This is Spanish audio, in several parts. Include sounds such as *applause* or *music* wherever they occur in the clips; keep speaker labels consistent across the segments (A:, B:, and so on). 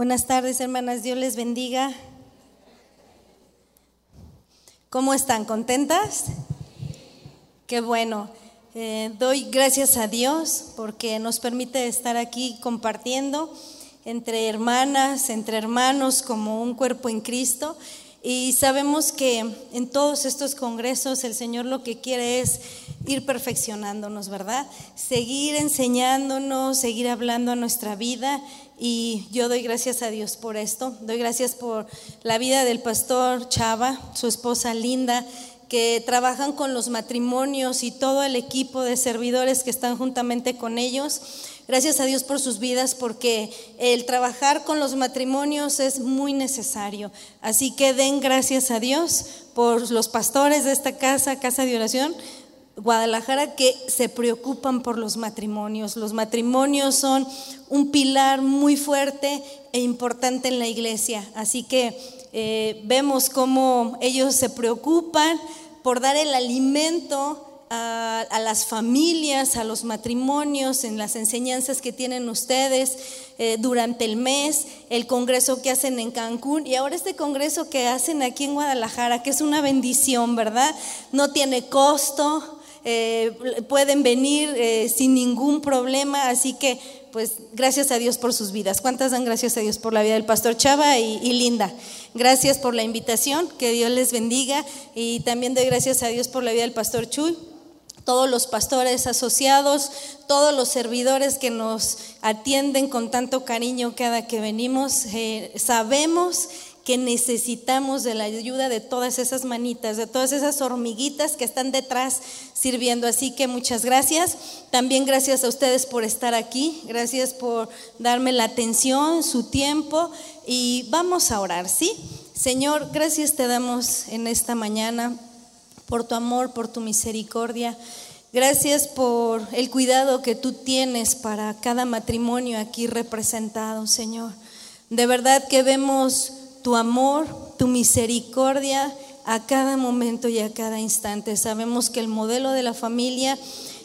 A: Buenas tardes, hermanas. Dios les bendiga. ¿Cómo están? ¿Contentas? Qué bueno. Eh, doy gracias a Dios porque nos permite estar aquí compartiendo entre hermanas, entre hermanos, como un cuerpo en Cristo. Y sabemos que en todos estos congresos el Señor lo que quiere es ir perfeccionándonos, ¿verdad? Seguir enseñándonos, seguir hablando a nuestra vida. Y yo doy gracias a Dios por esto. Doy gracias por la vida del pastor Chava, su esposa Linda, que trabajan con los matrimonios y todo el equipo de servidores que están juntamente con ellos. Gracias a Dios por sus vidas porque el trabajar con los matrimonios es muy necesario. Así que den gracias a Dios por los pastores de esta casa, casa de oración. Guadalajara que se preocupan por los matrimonios. Los matrimonios son un pilar muy fuerte e importante en la iglesia. Así que eh, vemos cómo ellos se preocupan por dar el alimento a, las familias, a los matrimonios, en las enseñanzas que tienen ustedes eh, durante el mes, el congreso que hacen en Cancún y ahora este congreso que hacen aquí en Guadalajara, que es una bendición, ¿verdad? No tiene costo. Eh, pueden venir eh, sin ningún problema, así que pues gracias a Dios por sus vidas. ¿Cuántas dan gracias a Dios por la vida del pastor Chava y, y, Linda? Gracias por la invitación, que Dios les bendiga y también doy gracias a Dios por la vida del pastor Chuy todos los pastores asociados, todos los servidores que nos atienden con tanto cariño cada que venimos. Eh, sabemos que necesitamos de la ayuda de todas esas manitas, de todas esas hormiguitas que están detrás sirviendo. Así que muchas gracias. También gracias a ustedes por estar aquí. Gracias por darme la atención, su tiempo. Y vamos a orar, ¿sí? Señor, gracias te damos en esta mañana por tu amor, por tu misericordia. Gracias por el cuidado que tú tienes para cada matrimonio aquí representado, Señor. De verdad que vemos tu amor, tu misericordia a cada momento y a cada instante. Sabemos que el modelo de la familia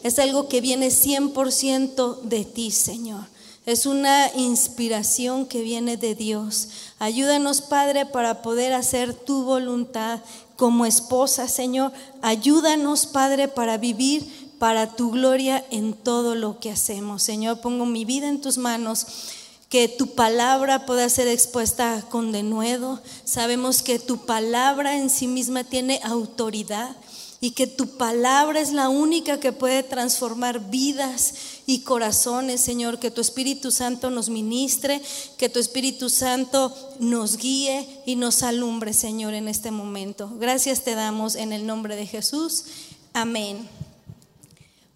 A: es algo que viene 100% de ti, Señor. Es una inspiración que viene de Dios. Ayúdanos, Padre, para poder hacer tu voluntad como esposa, Señor. Ayúdanos, Padre, para vivir para tu gloria en todo lo que hacemos. Señor, pongo mi vida en tus manos. Que tu palabra pueda ser expuesta con denuedo. Sabemos que tu palabra en sí misma tiene autoridad y que tu palabra es la única que puede transformar vidas y corazones, Señor, que tu Espíritu Santo nos ministre, que tu Espíritu Santo nos guíe y nos alumbre, Señor, en este momento. Gracias te damos en el nombre de Jesús. Amén.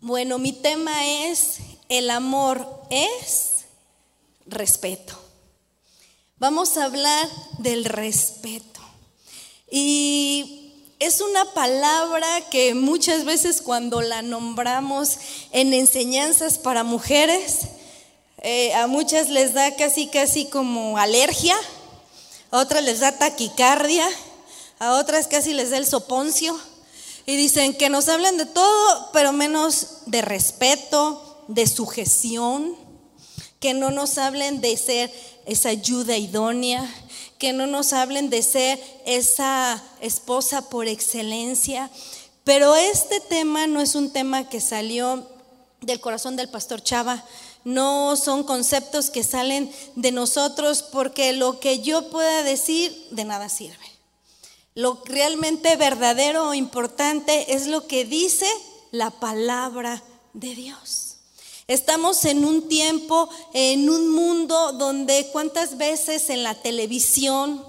A: Bueno, mi tema es, el amor es respeto. Vamos a hablar del respeto. Y es una palabra que muchas veces cuando la nombramos en enseñanzas para mujeres, eh, a muchas les da casi, casi como alergia, a otras les da taquicardia, a otras casi les da el soponcio. Y dicen que nos hablen de todo, pero menos de respeto, de sujeción, que no nos hablen de ser esa ayuda idónea, que no nos hablen de ser esa esposa por excelencia. Pero este tema no es un tema que salió del corazón del pastor Chava, no son conceptos que salen de nosotros porque lo que yo pueda decir de nada sirve. Lo realmente verdadero o importante es lo que dice la palabra de Dios. Estamos en un tiempo, en un mundo donde cuántas veces en la televisión,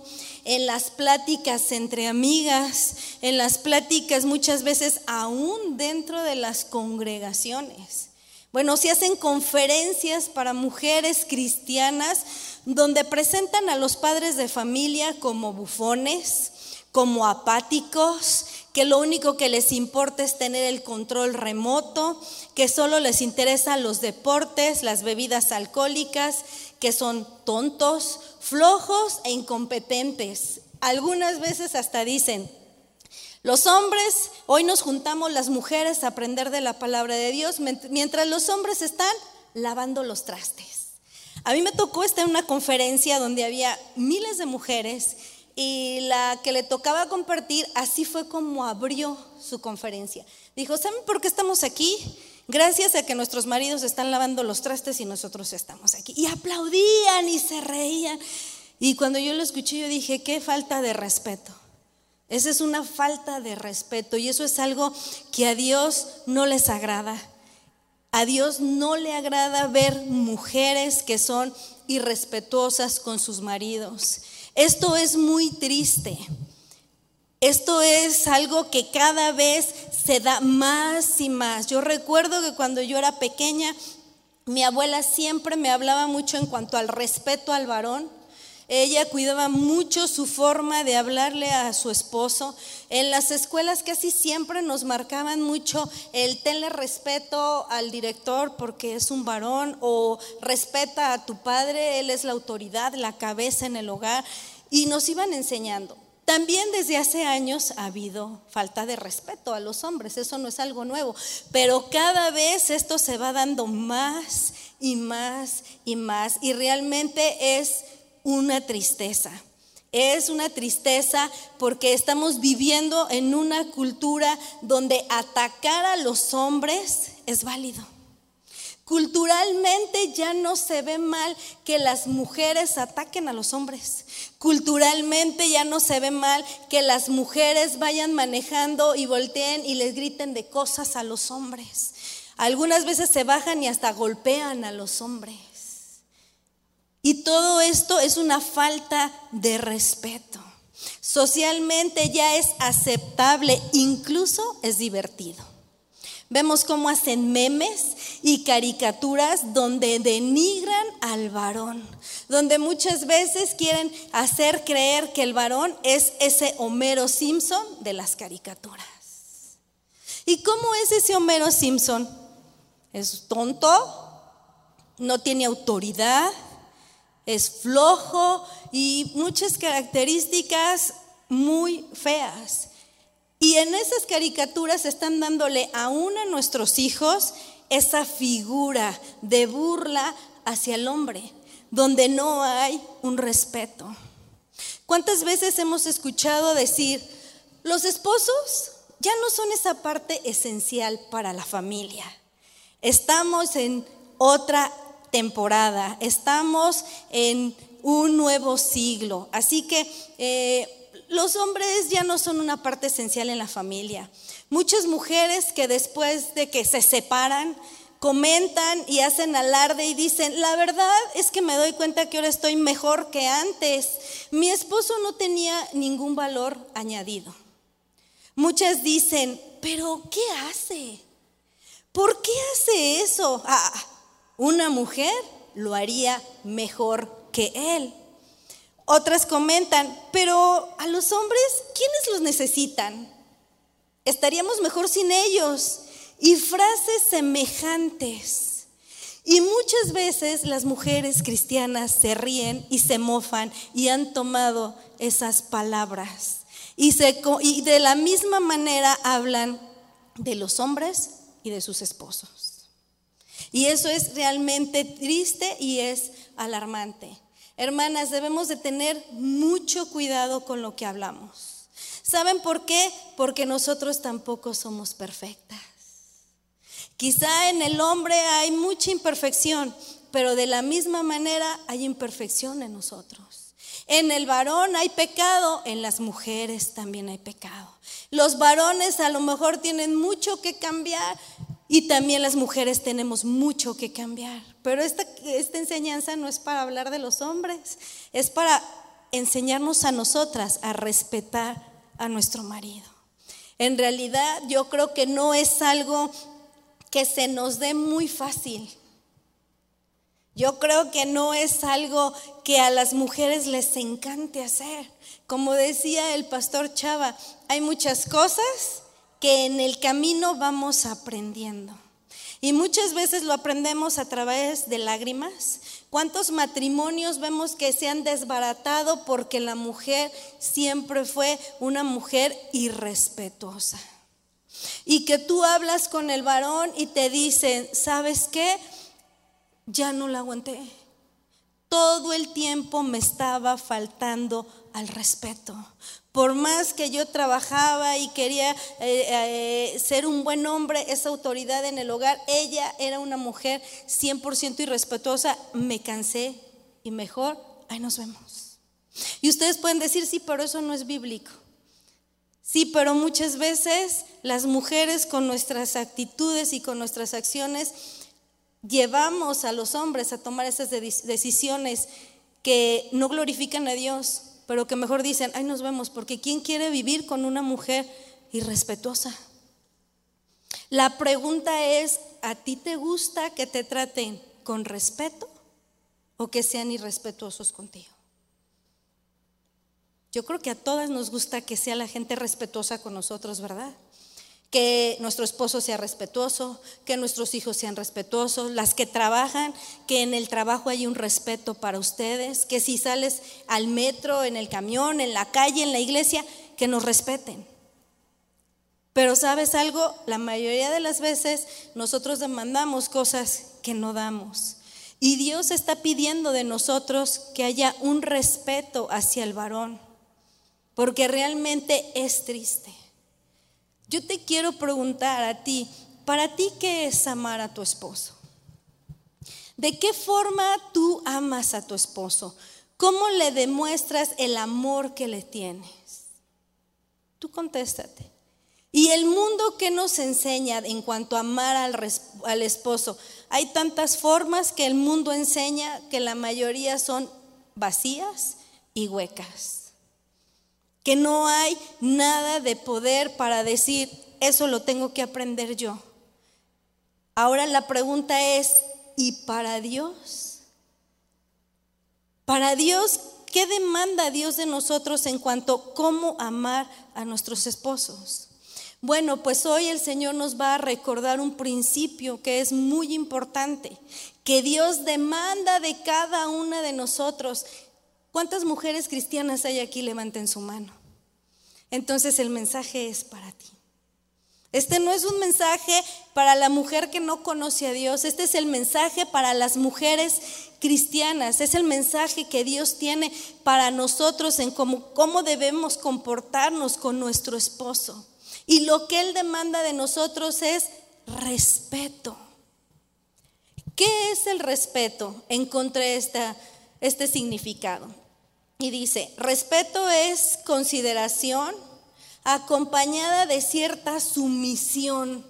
A: en las pláticas entre amigas, en las pláticas muchas veces aún dentro de las congregaciones. Bueno, se hacen conferencias para mujeres cristianas donde presentan a los padres de familia como bufones, como apáticos, que lo único que les importa es tener el control remoto, que solo les interesan los deportes, las bebidas alcohólicas, que son tontos, flojos e incompetentes. Algunas veces hasta dicen, los hombres, hoy nos juntamos las mujeres a aprender de la palabra de Dios, mientras los hombres están lavando los trastes. A mí me tocó estar en una conferencia donde había miles de mujeres y la que le tocaba compartir, así fue como abrió su conferencia. Dijo, ¿saben por qué estamos aquí? Gracias a que nuestros maridos están lavando los trastes y nosotros estamos aquí. Y aplaudían y se reían. Y cuando yo lo escuché, yo dije, qué falta de respeto. Esa es una falta de respeto y eso es algo que a Dios no les agrada. A Dios no le agrada ver mujeres que son irrespetuosas con sus maridos. Esto es muy triste. Esto es algo que cada vez se da más y más. Yo recuerdo que cuando yo era pequeña, mi abuela siempre me hablaba mucho en cuanto al respeto al varón. Ella cuidaba mucho su forma de hablarle a su esposo. En las escuelas casi siempre nos marcaban mucho el tenle respeto al director porque es un varón o respeta a tu padre, él es la autoridad, la cabeza en el hogar. Y nos iban enseñando. También desde hace años ha habido falta de respeto a los hombres, eso no es algo nuevo, pero cada vez esto se va dando más y más y más y realmente es una tristeza. Es una tristeza porque estamos viviendo en una cultura donde atacar a los hombres es válido. Culturalmente ya no se ve mal que las mujeres ataquen a los hombres. Culturalmente ya no se ve mal que las mujeres vayan manejando y volteen y les griten de cosas a los hombres. Algunas veces se bajan y hasta golpean a los hombres. Y todo esto es una falta de respeto. Socialmente ya es aceptable, incluso es divertido. Vemos cómo hacen memes y caricaturas donde denigran al varón, donde muchas veces quieren hacer creer que el varón es ese Homero Simpson de las caricaturas. ¿Y cómo es ese Homero Simpson? Es tonto, no tiene autoridad, es flojo y muchas características muy feas. Y en esas caricaturas están dándole aún a nuestros hijos esa figura de burla hacia el hombre, donde no hay un respeto. ¿Cuántas veces hemos escuchado decir, los esposos ya no son esa parte esencial para la familia? Estamos en otra temporada, estamos en un nuevo siglo. Así que eh, los hombres ya no son una parte esencial en la familia. Muchas mujeres que después de que se separan, comentan y hacen alarde y dicen, la verdad es que me doy cuenta que ahora estoy mejor que antes. Mi esposo no tenía ningún valor añadido. Muchas dicen, pero ¿qué hace? ¿Por qué hace eso? Ah, una mujer lo haría mejor que él. Otras comentan, pero a los hombres, ¿quiénes los necesitan? Estaríamos mejor sin ellos. Y frases semejantes. Y muchas veces las mujeres cristianas se ríen y se mofan y han tomado esas palabras. Y, y de la misma manera hablan de los hombres y de sus esposos. Y eso es realmente triste y es alarmante. Hermanas, debemos de tener mucho cuidado con lo que hablamos. ¿Saben por qué? Porque nosotros tampoco somos perfectas. Quizá en el hombre hay mucha imperfección, pero de la misma manera hay imperfección en nosotros. En el varón hay pecado, en las mujeres también hay pecado. Los varones a lo mejor tienen mucho que cambiar, y también las mujeres tenemos mucho que cambiar. Pero esta, esta enseñanza no es para hablar de los hombres, es para enseñarnos a nosotras a respetar a nuestro marido. En realidad yo creo que no es algo que se nos dé muy fácil. Yo creo que no es algo que a las mujeres les encante hacer. Como decía el pastor Chava, hay muchas cosas que en el camino vamos aprendiendo. Y muchas veces lo aprendemos a través de lágrimas. ¿Cuántos matrimonios vemos que se han desbaratado porque la mujer siempre fue una mujer irrespetuosa? Y que tú hablas con el varón y te dicen, ¿sabes qué? Ya no la aguanté. todo el tiempo me estaba faltando al respeto. Por más que yo trabajaba y quería eh, eh, ser un buen hombre, esa autoridad en el hogar, ella era una mujer 100% irrespetuosa, me cansé y mejor, ahí nos vemos. Y ustedes pueden decir, sí, pero eso no es bíblico. Sí, pero muchas veces las mujeres con nuestras actitudes y con nuestras acciones llevamos a los hombres a tomar esas decisiones que no glorifican a Dios, pero que mejor dicen, ay, nos vemos, porque ¿quién quiere vivir con una mujer irrespetuosa? La pregunta es, ¿a ti te gusta que te traten con respeto o que sean irrespetuosos contigo? Yo creo que a todas nos gusta que sea la gente respetuosa con nosotros, ¿verdad? Que nuestro esposo sea respetuoso, que nuestros hijos sean respetuosos, las que trabajan, que en el trabajo hay un respeto para ustedes, que si sales al metro, en el camión, en la calle, en la iglesia, que nos respeten. Pero sabes algo, la mayoría de las veces nosotros demandamos cosas que no damos. Y Dios está pidiendo de nosotros que haya un respeto hacia el varón, porque realmente es triste yo te quiero preguntar a ti, ¿para ti qué es amar a tu esposo? ¿De qué forma tú amas a tu esposo? ¿Cómo le demuestras el amor que le tienes? Tú contéstate. Y el mundo que nos enseña en cuanto a amar al, al, esposo, hay tantas formas que el mundo enseña que la mayoría son vacías y huecas que no hay nada de poder para decir, eso lo tengo que aprender yo. Ahora la pregunta es, ¿y para Dios? Para Dios, ¿qué demanda Dios de nosotros en cuanto a cómo amar a nuestros esposos? Bueno, pues hoy el Señor nos va a recordar un principio que es muy importante, que Dios demanda de cada una de nosotros ¿Cuántas mujeres cristianas hay aquí? Levanten su mano. Entonces el mensaje es para ti. Este no es un mensaje para la mujer que no conoce a Dios, este es el mensaje para las mujeres cristianas, es el mensaje que Dios tiene para nosotros en cómo, cómo debemos comportarnos con nuestro esposo. Y lo que Él demanda de nosotros es respeto. ¿Qué es el respeto? Encontré esta, este significado. Y dice, respeto es consideración acompañada de cierta sumisión.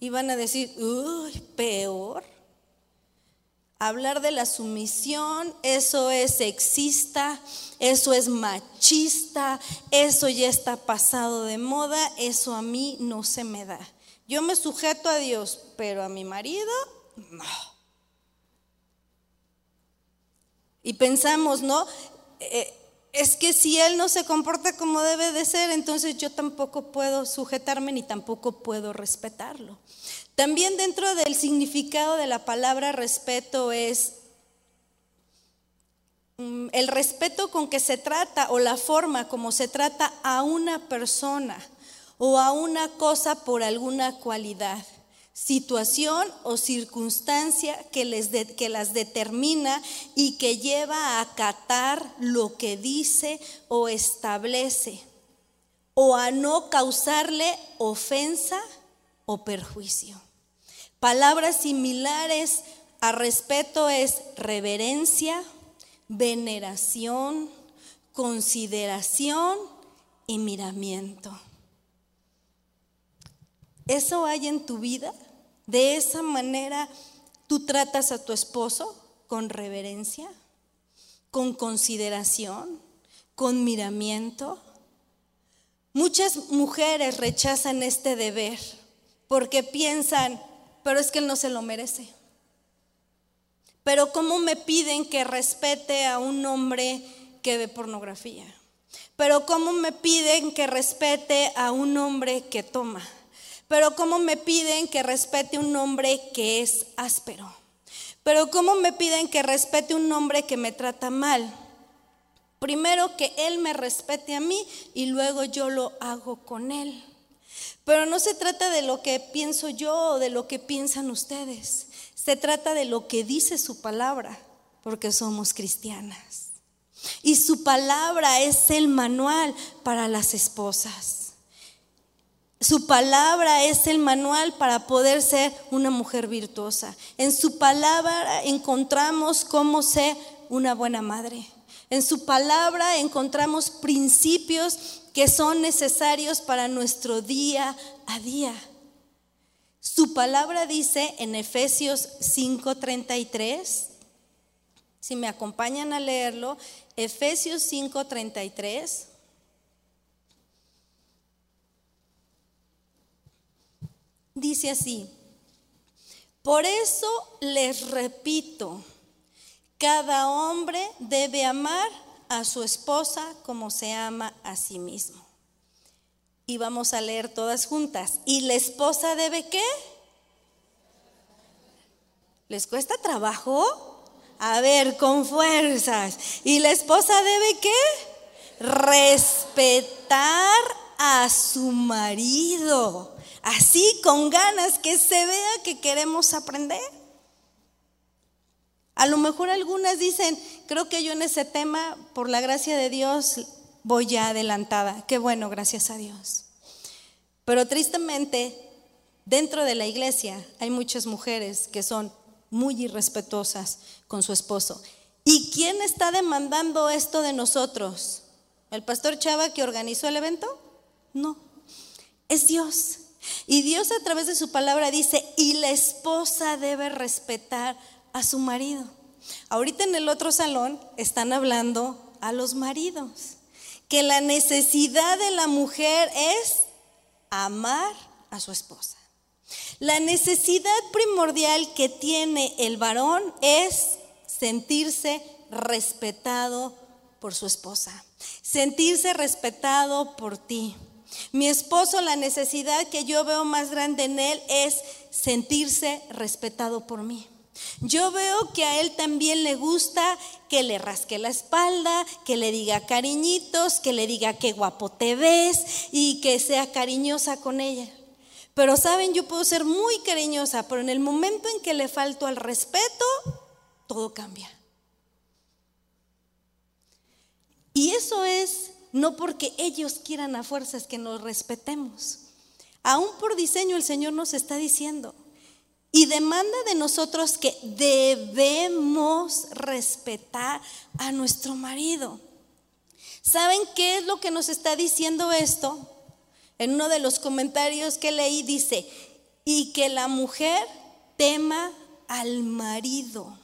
A: Y van a decir, uy, peor. Hablar de la sumisión, eso es sexista, eso es machista, eso ya está pasado de moda, eso a mí no se me da. Yo me sujeto a Dios, pero a mi marido, no. Y pensamos, ¿no? Eh, es que si él no se comporta como debe de ser, entonces yo tampoco puedo sujetarme ni tampoco puedo respetarlo. También dentro del significado de la palabra respeto es mm, el respeto con que se trata o la forma como se trata a una persona o a una cosa por alguna cualidad situación o circunstancia que, les que las determina y que lleva a acatar lo que dice o establece, o a no causarle ofensa o perjuicio. Palabras similares a respeto es reverencia, veneración, consideración y miramiento. ¿Eso hay en tu vida? ¿De esa manera tú tratas a tu esposo con reverencia, con consideración, con miramiento? Muchas mujeres rechazan este deber porque piensan, pero es que él no se lo merece. Pero ¿cómo me piden que respete a un hombre que ve pornografía? Pero ¿cómo me piden que respete a un hombre que toma? Pero ¿cómo me piden que respete un hombre que es áspero? Pero ¿cómo me piden que respete un hombre que me trata mal? Primero que él me respete a mí y luego yo lo hago con él. Pero no se trata de lo que pienso yo o de lo que piensan ustedes. Se trata de lo que dice su palabra. porque somos cristianas. Y su palabra es el manual para las esposas. Su palabra es el manual para poder ser una mujer virtuosa. En su palabra encontramos cómo ser una buena madre. En su palabra encontramos principios que son necesarios para nuestro día a día. Su palabra dice en Efesios 5:33, si me acompañan a leerlo, Efesios 5:33. Dice así, por eso les repito, cada hombre debe amar a su esposa como se ama a sí mismo. Y vamos a leer todas juntas. ¿Y la esposa debe qué? ¿Les cuesta trabajo? A ver, con fuerzas. ¿Y la esposa debe qué? Respetar a su marido. Así, con ganas, que se vea que queremos aprender. A lo mejor algunas dicen, creo que yo en ese tema, por la gracia de Dios, voy ya adelantada. Qué bueno, gracias a Dios. Pero tristemente, dentro de la iglesia hay muchas mujeres que son muy irrespetuosas con su esposo. ¿Y quién está demandando esto de nosotros? ¿El pastor Chava que organizó el evento? No, es Dios. Y Dios a través de su palabra dice, y la esposa debe respetar a su marido. Ahorita en el otro salón están hablando a los maridos, que la necesidad de la mujer es amar a su esposa. La necesidad primordial que tiene el varón es sentirse respetado por su esposa, sentirse respetado por ti. Mi esposo, la necesidad que yo veo más grande en él es sentirse respetado por mí. Yo veo que a él también le gusta que le rasque la espalda, que le diga cariñitos, que le diga qué guapo te ves y que sea cariñosa con ella. Pero saben, yo puedo ser muy cariñosa, pero en el momento en que le falto al respeto, todo cambia. Y eso es no porque ellos quieran a fuerzas que nos respetemos. Aún por diseño el Señor nos está diciendo, y demanda de nosotros que debemos respetar a nuestro marido. ¿Saben qué es lo que nos está diciendo esto? En uno de los comentarios que leí dice, y que la mujer tema al marido.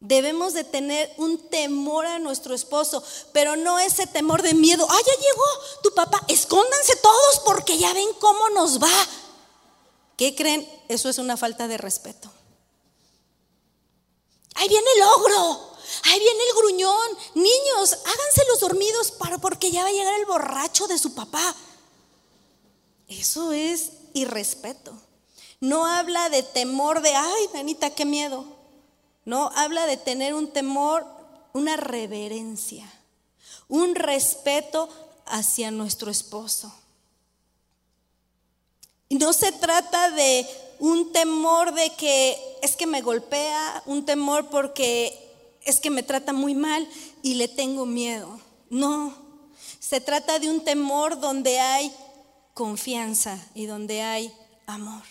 A: Debemos de tener un temor a nuestro esposo, pero no ese temor de miedo. Ah, ya llegó tu papá, escóndanse todos porque ya ven cómo nos va. ¿Qué creen? Eso es una falta de respeto. Ahí viene el ogro, ahí viene el gruñón. Niños, háganse los dormidos para porque ya va a llegar el borracho de su papá. Eso es irrespeto. No habla de temor de, ay, nanita, qué miedo. No, habla de tener un temor, una reverencia, un respeto hacia nuestro esposo. No se trata de un temor de que es que me golpea, un temor porque es que me trata muy mal y le tengo miedo. No, se trata de un temor donde hay confianza y donde hay amor.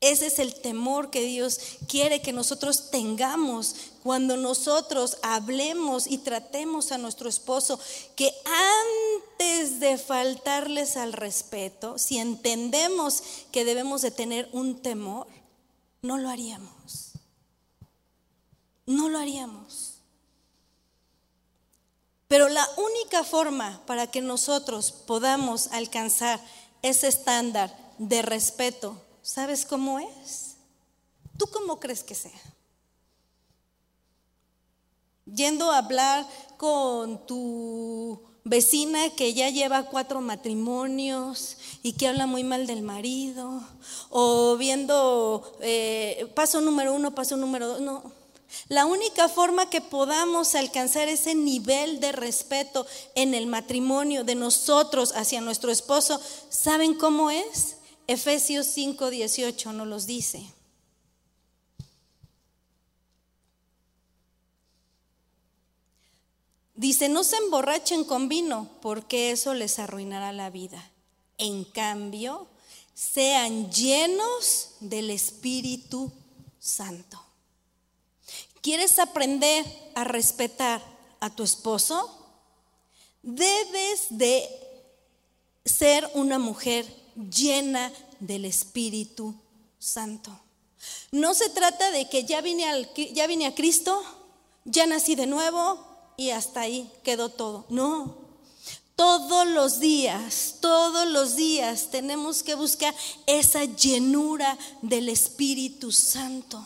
A: Ese es el temor que Dios quiere que nosotros tengamos cuando nosotros hablemos y tratemos a nuestro esposo, que antes de faltarles al respeto, si entendemos que debemos de tener un temor, no lo haríamos. No lo haríamos. Pero la única forma para que nosotros podamos alcanzar ese estándar de respeto ¿Sabes cómo es? ¿Tú cómo crees que sea? Yendo a hablar con tu vecina que ya lleva cuatro matrimonios y que habla muy mal del marido, o viendo eh, paso número uno, paso número dos, no. La única forma que podamos alcanzar ese nivel de respeto en el matrimonio de nosotros hacia nuestro esposo, ¿saben cómo es? Efesios 5:18 nos los dice. Dice, no se emborrachen con vino, porque eso les arruinará la vida. En cambio, sean llenos del Espíritu Santo. ¿Quieres aprender a respetar a tu esposo? Debes de ser una mujer llena del Espíritu Santo. No se trata de que ya vine, al, ya vine a Cristo, ya nací de nuevo y hasta ahí quedó todo. No. Todos los días, todos los días tenemos que buscar esa llenura del Espíritu Santo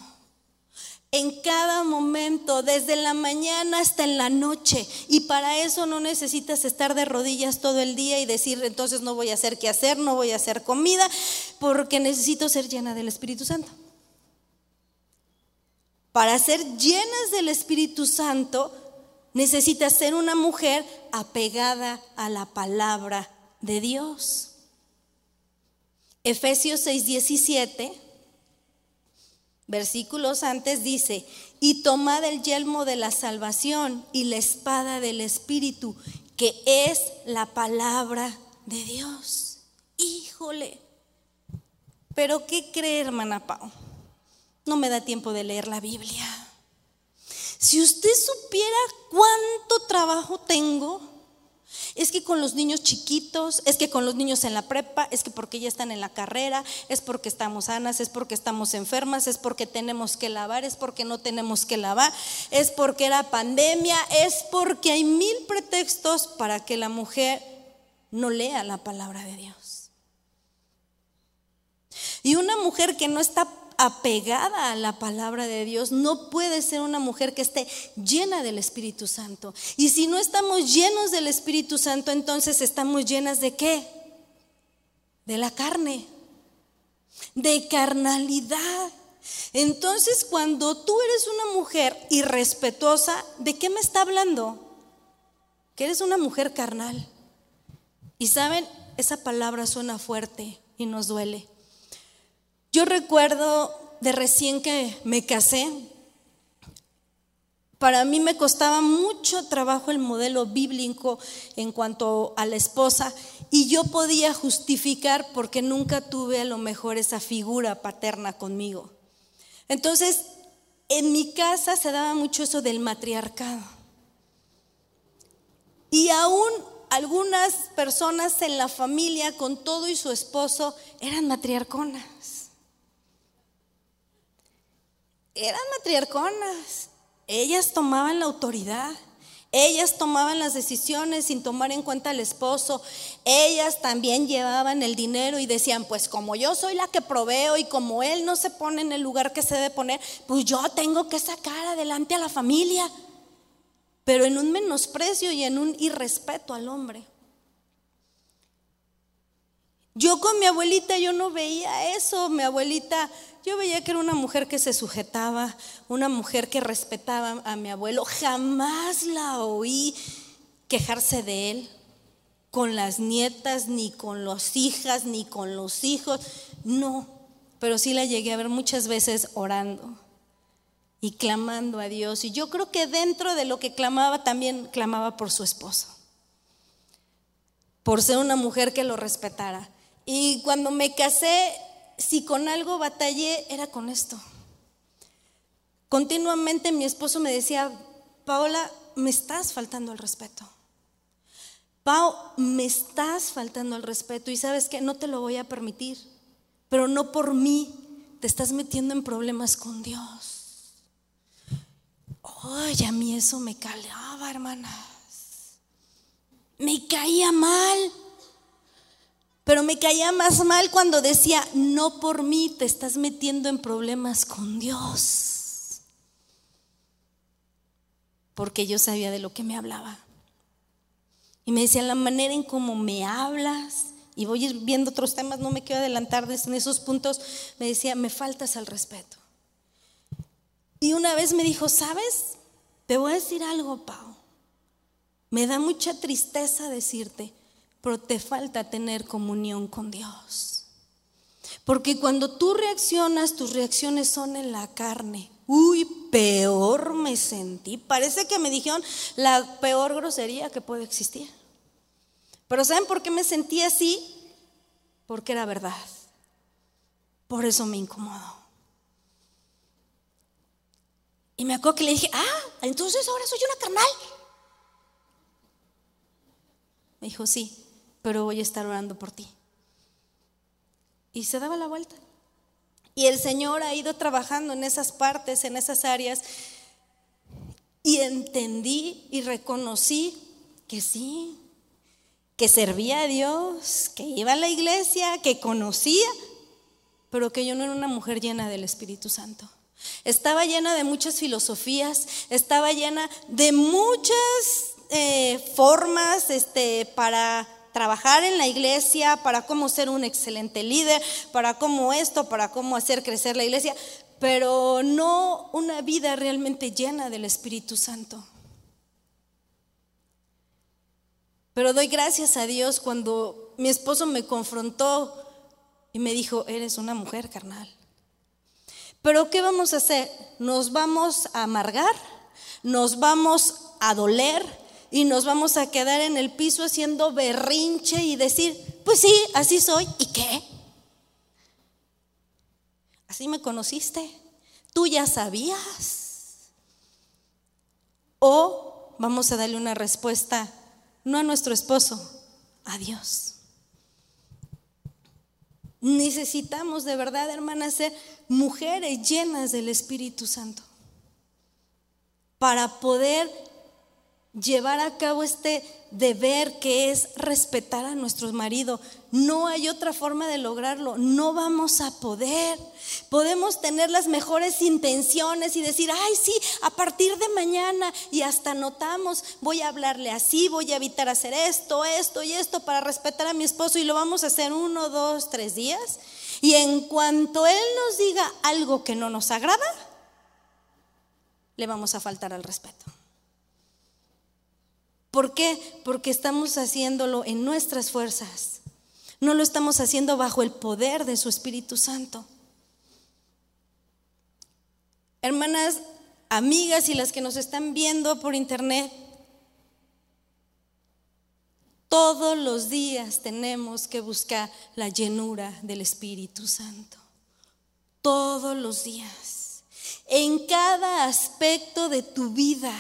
A: en cada momento, desde la mañana hasta en la noche. Y para eso no necesitas estar de rodillas todo el día y decir, entonces no voy a hacer qué hacer, no voy a hacer comida, porque necesito ser llena del Espíritu Santo. Para ser llenas del Espíritu Santo, necesitas ser una mujer apegada a la palabra de Dios. Efesios 6:17 Versículos antes dice, y tomad el yelmo de la salvación y la espada del Espíritu, que es la palabra de Dios. Híjole. Pero ¿qué cree, hermana Pau? No me da tiempo de leer la Biblia. Si usted supiera cuánto trabajo tengo, es que con los niños chiquitos, es que con los niños en la prepa, es que porque ya están en la carrera, es porque estamos sanas, es porque estamos enfermas, es porque tenemos que lavar, es porque no tenemos que lavar, es porque era pandemia, es porque hay mil pretextos para que la mujer no lea la palabra de Dios. Y una mujer que no está apegada a la palabra de Dios, no puede ser una mujer que esté llena del Espíritu Santo. Y si no estamos llenos del Espíritu Santo, entonces estamos llenas de qué? De la carne, de carnalidad. Entonces, cuando tú eres una mujer irrespetuosa, ¿de qué me está hablando? Que eres una mujer carnal. Y saben, esa palabra suena fuerte y nos duele. Yo recuerdo de recién que me casé, para mí me costaba mucho trabajo el modelo bíblico en cuanto a la esposa y yo podía justificar porque nunca tuve a lo mejor esa figura paterna conmigo. Entonces, en mi casa se daba mucho eso del matriarcado. Y aún algunas personas en la familia, con todo y su esposo, eran matriarconas. Eran matriarconas. Ellas tomaban la autoridad. Ellas tomaban las decisiones sin tomar en cuenta al esposo. Ellas también llevaban el dinero y decían, pues como yo soy la que proveo y como él no se pone en el lugar que se debe poner, pues yo tengo que sacar adelante a la familia. Pero en un menosprecio y en un irrespeto al hombre. Yo con mi abuelita yo no veía eso. Mi abuelita yo veía que era una mujer que se sujetaba, una mujer que respetaba a mi abuelo. Jamás la oí quejarse de él con las nietas, ni con las hijas, ni con los hijos. No, pero sí la llegué a ver muchas veces orando y clamando a Dios. Y yo creo que dentro de lo que clamaba también clamaba por su esposo, por ser una mujer que lo respetara. Y cuando me casé, si con algo batallé, era con esto. Continuamente mi esposo me decía, Paola, me estás faltando el respeto. Pau, me estás faltando el respeto y sabes que no te lo voy a permitir, pero no por mí, te estás metiendo en problemas con Dios. Oye, a mí eso me calaba, hermanas. Me caía mal. Pero me caía más mal cuando decía, no por mí te estás metiendo en problemas con Dios. Porque yo sabía de lo que me hablaba. Y me decía, la manera en cómo me hablas, y voy viendo otros temas, no me quiero adelantar en esos puntos, me decía, me faltas al respeto. Y una vez me dijo, ¿sabes? Te voy a decir algo, Pau. Me da mucha tristeza decirte, pero te falta tener comunión con Dios. Porque cuando tú reaccionas, tus reacciones son en la carne. Uy, peor me sentí. Parece que me dijeron la peor grosería que puede existir. Pero ¿saben por qué me sentí así? Porque era verdad. Por eso me incomodó. Y me acuerdo que le dije, ah, entonces ahora soy una carnal. Me dijo, sí, pero voy a estar orando por ti. Y se daba la vuelta. Y el Señor ha ido trabajando en esas partes, en esas áreas. Y entendí y reconocí que sí, que servía a Dios, que iba a la iglesia, que conocía, pero que yo no era una mujer llena del Espíritu Santo. Estaba llena de muchas filosofías, estaba llena de muchas eh, formas este, para trabajar en la iglesia, para cómo ser un excelente líder, para cómo esto, para cómo hacer crecer la iglesia, pero no una vida realmente llena del Espíritu Santo. Pero doy gracias a Dios cuando mi esposo me confrontó y me dijo, eres una mujer carnal. Pero ¿qué vamos a hacer? ¿Nos vamos a amargar? ¿Nos vamos a doler? ¿Y nos vamos a quedar en el piso haciendo berrinche y decir, pues sí, así soy? ¿Y qué? Así me conociste. Tú ya sabías. O vamos a darle una respuesta, no a nuestro esposo, a Dios. Necesitamos de verdad, hermanas, ser mujeres llenas del Espíritu Santo para poder llevar a cabo este deber que es respetar a nuestro marido. No hay otra forma de lograrlo, no vamos a poder. Podemos tener las mejores intenciones y decir, ay, sí, a partir de mañana y hasta notamos, voy a hablarle así, voy a evitar hacer esto, esto y esto para respetar a mi esposo y lo vamos a hacer uno, dos, tres días. Y en cuanto Él nos diga algo que no nos agrada, le vamos a faltar al respeto. ¿Por qué? Porque estamos haciéndolo en nuestras fuerzas. No lo estamos haciendo bajo el poder de su Espíritu Santo. Hermanas, amigas y las que nos están viendo por internet, todos los días tenemos que buscar la llenura del Espíritu Santo. Todos los días. En cada aspecto de tu vida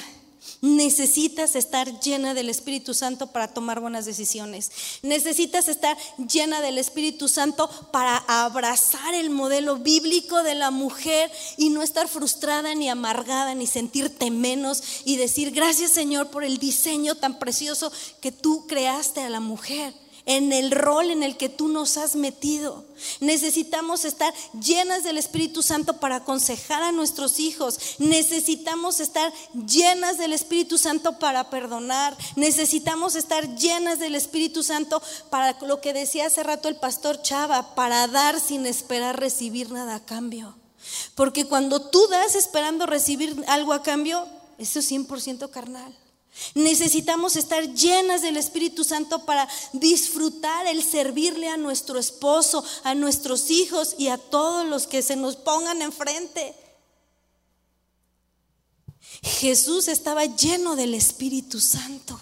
A: Necesitas estar llena del Espíritu Santo para tomar buenas decisiones. Necesitas estar llena del Espíritu Santo para abrazar el modelo bíblico de la mujer y no estar frustrada ni amargada ni sentirte menos y decir gracias Señor por el diseño tan precioso que tú creaste a la mujer en el rol en el que tú nos has metido. Necesitamos estar llenas del Espíritu Santo para aconsejar a nuestros hijos. Necesitamos estar llenas del Espíritu Santo para perdonar. Necesitamos estar llenas del Espíritu Santo para lo que decía hace rato el pastor Chava, para dar sin esperar recibir nada a cambio. Porque cuando tú das esperando recibir algo a cambio, eso es 100% carnal. Necesitamos estar llenas del Espíritu Santo para disfrutar el servirle a nuestro esposo, a nuestros hijos y a todos los que se nos pongan enfrente. Jesús estaba lleno del Espíritu Santo.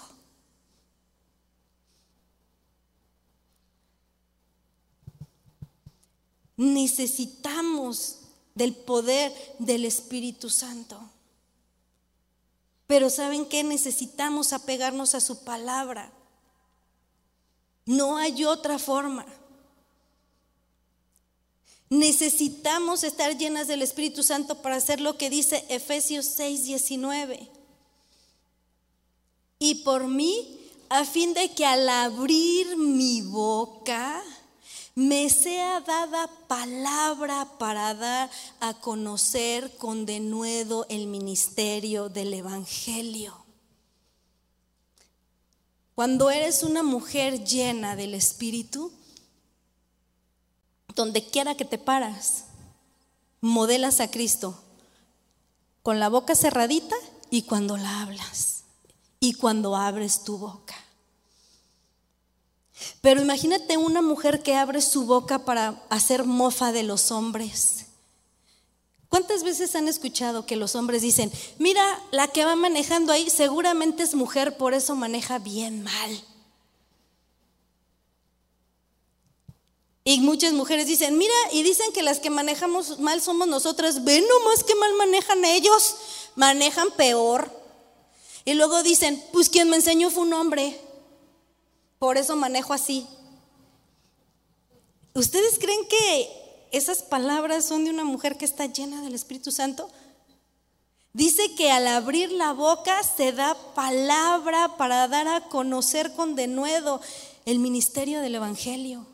A: Necesitamos del poder del Espíritu Santo. Pero ¿saben qué? Necesitamos apegarnos a su palabra. No hay otra forma. Necesitamos estar llenas del Espíritu Santo para hacer lo que dice Efesios 6, 19. Y por mí, a fin de que al abrir mi boca, me sea dada palabra para dar a conocer con denuedo el ministerio del Evangelio. Cuando eres una mujer llena del Espíritu, donde quiera que te paras, modelas a Cristo con la boca cerradita y cuando la hablas y cuando abres tu boca. Pero imagínate una mujer que abre su boca para hacer mofa de los hombres, ¿Cuántas veces han escuchado que los hombres dicen, mira, la que va manejando ahí seguramente es mujer, por eso maneja bien mal? Y muchas mujeres dicen, mira, y dicen que las que manejamos mal somos nosotras, ven nomás que mal manejan ellos, manejan peor. Y luego dicen, pues quien me enseñó fue un hombre, por eso manejo así. ¿Ustedes creen que esas palabras son de una mujer que está llena del Espíritu Santo. Dice que al abrir la boca se da palabra para dar a conocer con denuedo el ministerio del Evangelio,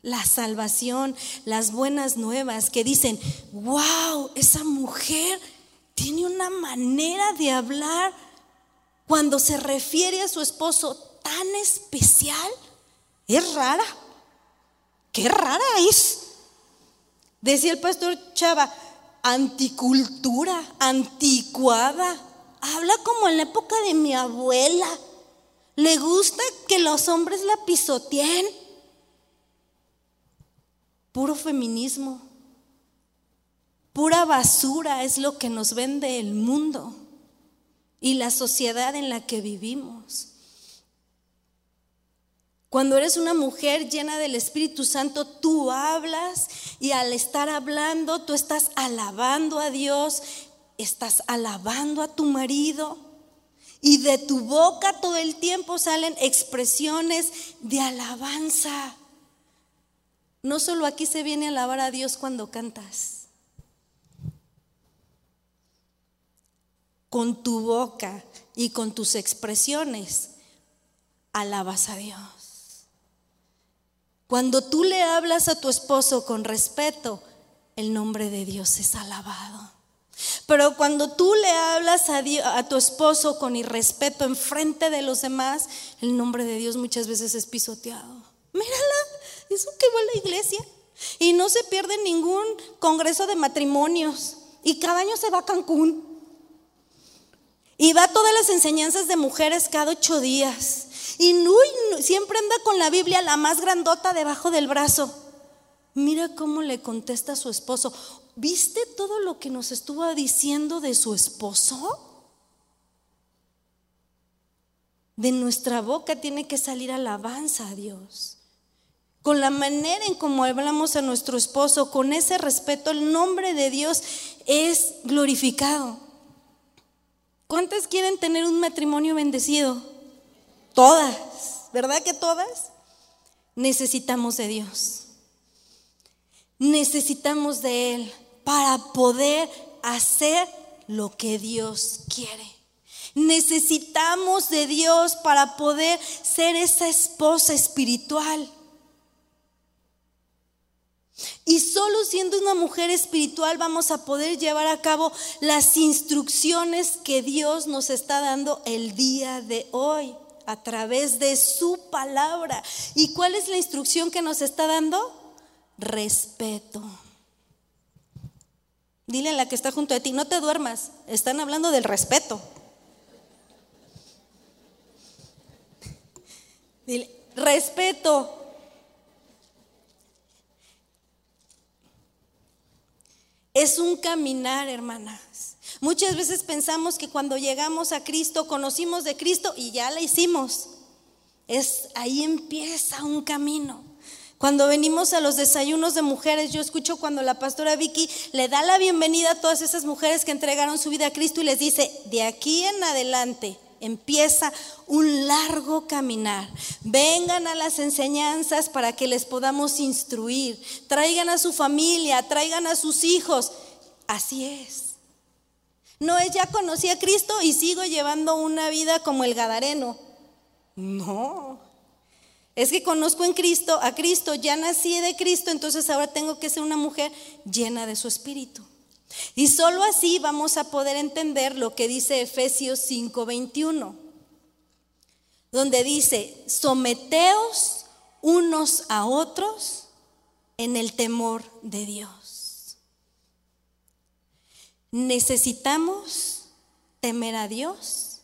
A: la salvación, las buenas nuevas, que dicen, wow, esa mujer tiene una manera de hablar cuando se refiere a su esposo tan especial. Es rara. Qué rara es. Decía el pastor Chava, anticultura, anticuada. Habla como en la época de mi abuela. Le gusta que los hombres la pisoteen. Puro feminismo. Pura basura es lo que nos vende el mundo y la sociedad en la que vivimos. Cuando eres una mujer llena del Espíritu Santo, tú hablas y al estar hablando, tú estás alabando a Dios, estás alabando a tu marido. Y de tu boca todo el tiempo salen expresiones de alabanza. No solo aquí se viene a alabar a Dios cuando cantas. Con tu boca y con tus expresiones alabas a Dios. Cuando tú le hablas a tu esposo con respeto, el nombre de Dios es alabado. Pero cuando tú le hablas a, tu esposo con irrespeto en frente de los demás, el nombre de Dios muchas veces es pisoteado. Mírala, eso que va a la iglesia. Y no se pierde ningún congreso de matrimonios. Y cada año se va a Cancún. Y va todas las enseñanzas de mujeres cada ocho días. Y siempre anda con la Biblia la más grandota debajo del brazo. Mira cómo le contesta a su esposo. ¿Viste todo lo que nos estuvo diciendo de su esposo? De nuestra boca tiene que salir alabanza a Dios. Con la manera en cómo hablamos a nuestro esposo, con ese respeto, el nombre de Dios es glorificado. ¿Cuántas quieren tener un matrimonio bendecido? Todas, ¿verdad que todas? Necesitamos de Dios. Necesitamos de Él para poder hacer lo que Dios quiere. Necesitamos de Dios para poder ser esa esposa espiritual. Y solo siendo una mujer espiritual vamos a poder llevar a cabo las instrucciones que Dios nos está dando el día de hoy a través de su palabra. ¿Y cuál es la instrucción que nos está dando? Respeto. Dile a la que está junto a ti, no te duermas, están hablando del respeto. Dile, respeto. Es un caminar, hermanas. Muchas veces pensamos que cuando llegamos a Cristo, conocimos de Cristo y ya la hicimos. Es ahí empieza un camino. Cuando venimos a los desayunos de mujeres, yo escucho cuando la pastora Vicky le da la bienvenida a todas esas mujeres que entregaron su vida a Cristo y les dice, de aquí en adelante empieza un largo caminar. Vengan a las enseñanzas para que les podamos instruir. Traigan a su familia, traigan a sus hijos. Así es. No es ya conocí a Cristo y sigo llevando una vida como el Gadareno. No. Es que conozco en Cristo, a Cristo, ya nací de Cristo, entonces ahora tengo que ser una mujer llena de su espíritu. Y solo así vamos a poder entender lo que dice Efesios 5:21, donde dice, someteos unos a otros en el temor de Dios. Necesitamos temer a Dios.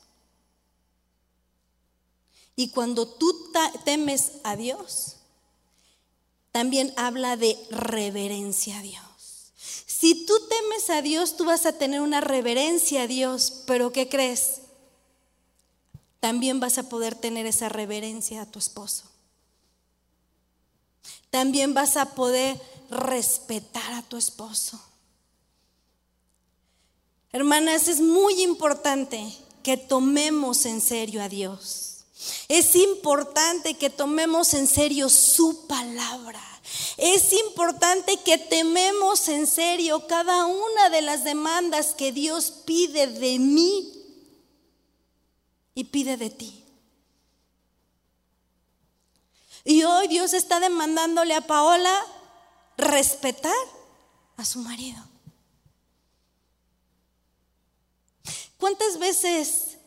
A: Y cuando tú temes a Dios, también habla de reverencia a Dios. Si tú temes a Dios, tú vas a tener una reverencia a Dios, pero ¿qué crees? También vas a poder tener esa reverencia a tu esposo. También vas a poder respetar a tu esposo. Hermanas, es muy importante que tomemos en serio a Dios. Es importante que tomemos en serio su palabra. Es importante que tememos en serio cada una de las demandas que Dios pide de mí y pide de ti. Y hoy Dios está demandándole a Paola respetar a su marido. ¿Cuántas veces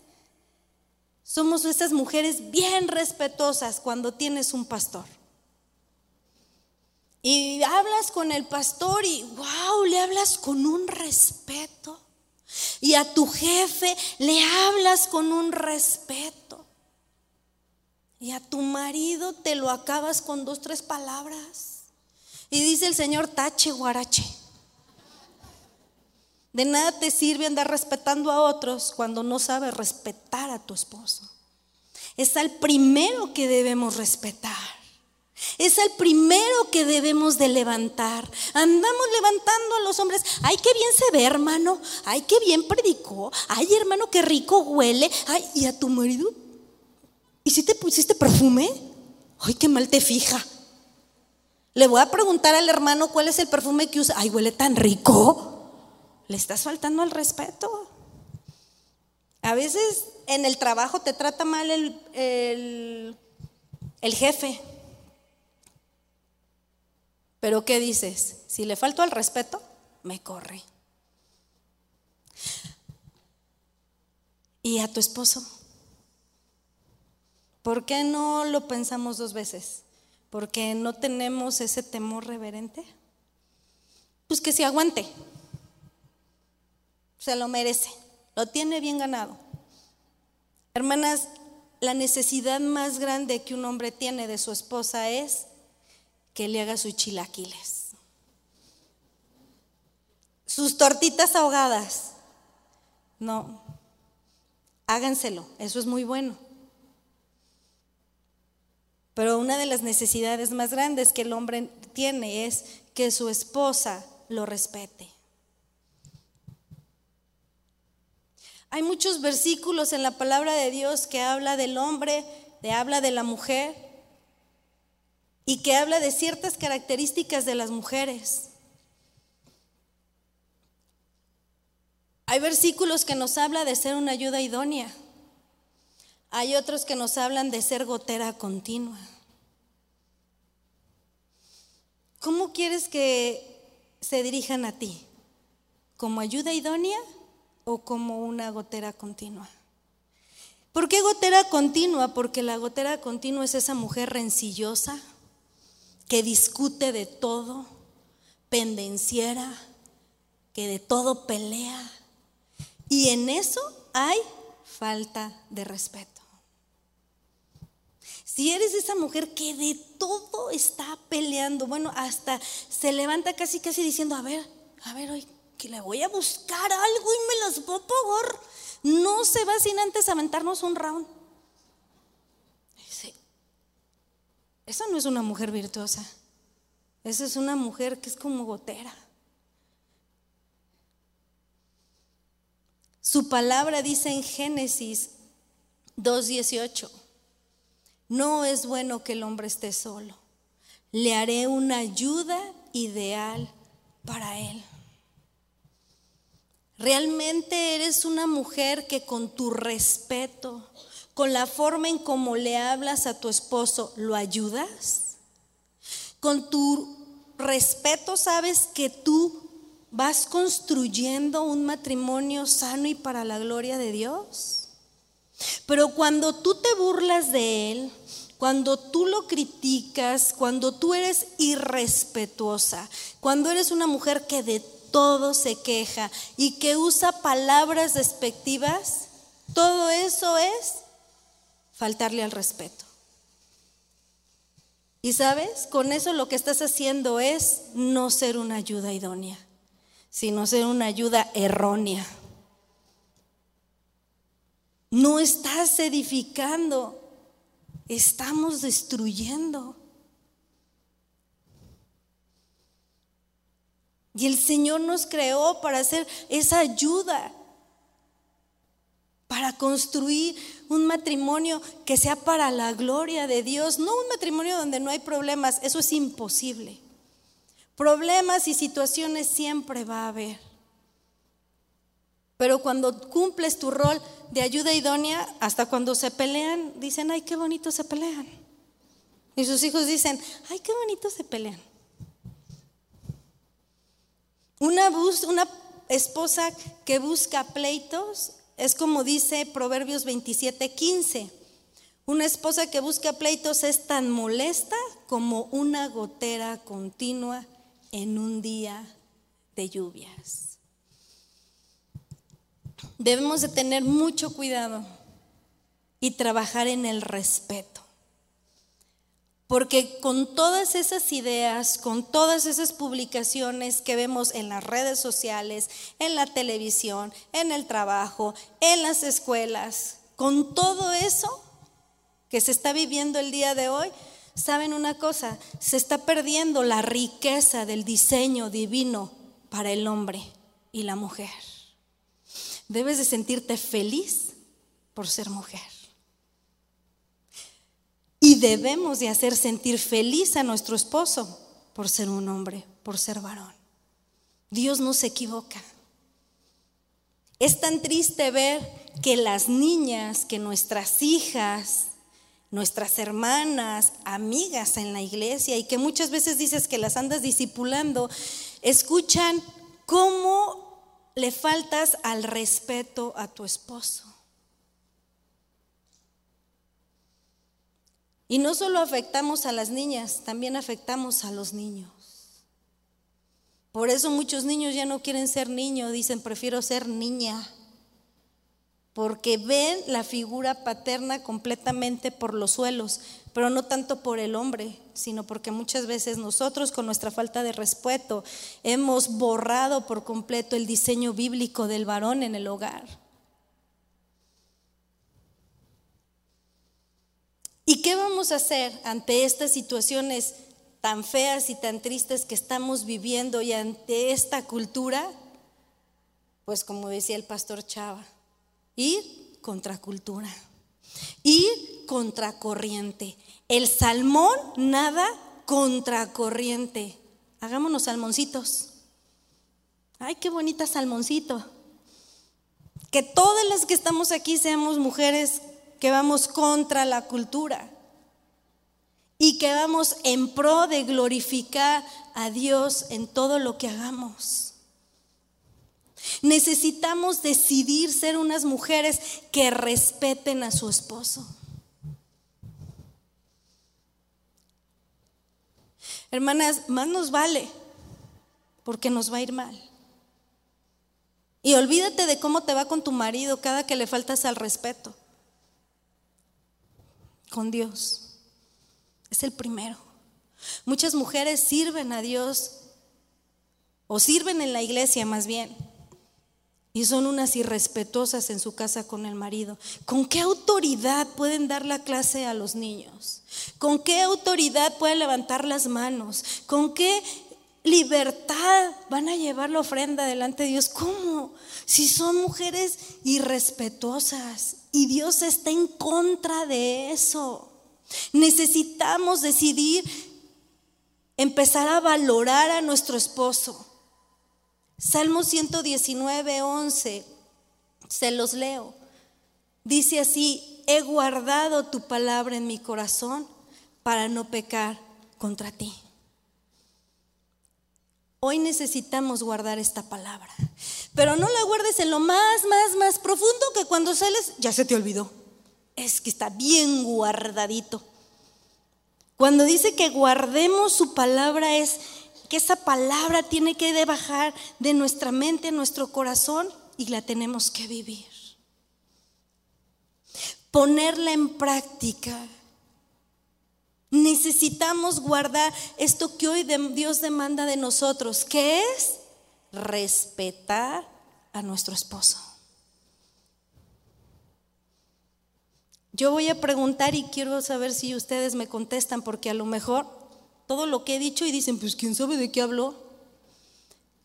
A: somos esas mujeres bien respetuosas cuando tienes un pastor? Y hablas con el pastor y wow, le hablas con un respeto. Y a tu jefe le hablas con un respeto. Y a tu marido te lo acabas con dos, tres palabras. Y dice el Señor, tache guarache. De nada te sirve andar respetando a otros cuando no sabes respetar a tu esposo. Es al primero que debemos respetar. Es el primero que debemos de levantar. Andamos levantando a los hombres. Ay, qué bien se ve, hermano. Ay, qué bien predicó. Ay, hermano, qué rico huele. Ay, ¿y a tu marido? ¿Y si te pusiste perfume? Ay, qué mal te fija. Le voy a preguntar al hermano cuál es el perfume que usa. Ay, huele tan rico. Le estás faltando al respeto. A veces en el trabajo te trata mal el, el, jefe. Pero ¿qué dices? Si le falto al respeto, me corre. ¿Y a tu esposo? ¿Por qué no lo pensamos dos veces? ¿Porque no tenemos ese temor reverente? Pues que se aguante se lo merece, lo tiene bien ganado. Hermanas, la necesidad más grande que un hombre tiene de su esposa es que le haga sus chilaquiles, sus tortitas ahogadas. No, háganselo, eso es muy bueno. Pero una de las necesidades más grandes que el hombre tiene es que su esposa lo respete. Hay muchos versículos en la palabra de Dios que habla del hombre, que habla de la mujer y que habla de ciertas características de las mujeres. Hay versículos que nos habla de ser una ayuda idónea. Hay otros que nos hablan de ser gotera continua. ¿Cómo quieres que se dirijan a ti? ¿Como ayuda idónea o como una gotera continua. ¿Por qué gotera continua? Porque la gotera continua es esa mujer rencillosa que discute de todo, pendenciera, que de todo pelea. Y en eso hay falta de respeto. Si eres esa mujer que de todo está peleando, bueno, hasta se levanta casi casi diciendo, a ver, a ver, hoy, que le voy a buscar algo y me las voy a pagar. No se va sin antes aventarnos un round. esa no es una mujer virtuosa. Esa es una mujer que es como gotera. Su palabra dice en Génesis 2.18, no es bueno que el hombre esté solo. Le haré una ayuda ideal para él. ¿Realmente eres una mujer que con tu respeto, con la forma en cómo le hablas a tu esposo, lo ayudas? Con tu respeto sabes que tú vas construyendo un matrimonio sano y para la gloria de Dios. Pero cuando tú te burlas de él, cuando tú lo criticas, cuando tú eres irrespetuosa, cuando eres una mujer que de todo se queja y que usa palabras despectivas, todo eso es faltarle al respeto. Y sabes, con eso lo que estás haciendo es no ser una ayuda idónea. sino ser una ayuda errónea. No estás edificando, estamos destruyendo. Y el Señor nos creó para hacer esa ayuda, para construir un matrimonio que sea para la gloria de Dios, no un matrimonio donde no hay problemas, eso es imposible. Problemas y situaciones siempre va a haber. Pero cuando cumples tu rol de ayuda idónea, hasta cuando se pelean, dicen, ay, qué bonito se pelean. Y sus hijos dicen, ay, qué bonito se pelean. Una, esposa que busca pleitos es como dice Proverbios 27, 15. Una esposa que busca pleitos es tan molesta como una gotera continua en un día de lluvias. Debemos de tener mucho cuidado y trabajar en el respeto. Porque con todas esas ideas, con todas esas publicaciones que vemos en las redes sociales, en la televisión, en el trabajo, en las escuelas, con todo eso que se está viviendo el día de hoy, ¿saben una cosa? Se está perdiendo la riqueza del diseño divino para el hombre y la mujer. Debes de sentirte feliz por ser mujer. Debemos de hacer sentir feliz a nuestro esposo por ser un hombre, por ser varón. Dios no se equivoca. Es tan triste ver que las niñas, que nuestras hijas, nuestras hermanas, amigas en la iglesia y que muchas veces dices que las andas discipulando, escuchan cómo le faltas al respeto a tu esposo. Y no solo afectamos a las niñas, también afectamos a los niños. Por eso muchos niños ya no quieren ser niños, dicen prefiero ser niña. Porque ven la figura paterna completamente por los suelos, pero no tanto por el hombre, sino porque muchas veces nosotros con nuestra falta de respeto hemos borrado por completo el diseño bíblico del varón en el hogar. ¿Y qué vamos a hacer ante estas situaciones tan feas y tan tristes que estamos viviendo y ante esta cultura? Pues como decía el pastor Chava, ir contra cultura, ir contra corriente. El salmón nada contra corriente. Hagámonos salmoncitos. Ay, qué bonita salmoncito. Que todas las que estamos aquí seamos mujeres que vamos contra la cultura y que vamos en pro de glorificar a Dios en todo lo que hagamos. Necesitamos decidir ser unas mujeres que respeten a su esposo. Hermanas, más nos vale porque nos va a ir mal. Y olvídate de cómo te va con tu marido cada que le faltas al respeto con Dios. Es el primero. Muchas mujeres sirven a Dios o sirven en la iglesia más bien. Y son unas irrespetuosas en su casa con el marido. ¿Con qué autoridad pueden dar la clase a los niños? ¿Con qué autoridad pueden levantar las manos? ¿Con qué libertad van a llevar la ofrenda delante de Dios? ¿Cómo? Si son mujeres irrespetuosas, y Dios está en contra de eso. Necesitamos decidir empezar a valorar a nuestro esposo. Salmo 119, 11, se los leo. Dice así, he guardado tu palabra en mi corazón para no pecar contra ti. Hoy necesitamos guardar esta palabra. Pero no la guardes en lo más, más, más profundo que cuando sales ya se te olvidó. Es que está bien guardadito. Cuando dice que guardemos su palabra es que esa palabra tiene que bajar de nuestra mente nuestro corazón y la tenemos que vivir. Ponerla en práctica. Necesitamos guardar esto que hoy Dios demanda de nosotros, que es respetar a nuestro esposo. Yo voy a preguntar y quiero saber si ustedes me contestan, porque a lo mejor todo lo que he dicho y dicen, pues quién sabe de qué habló.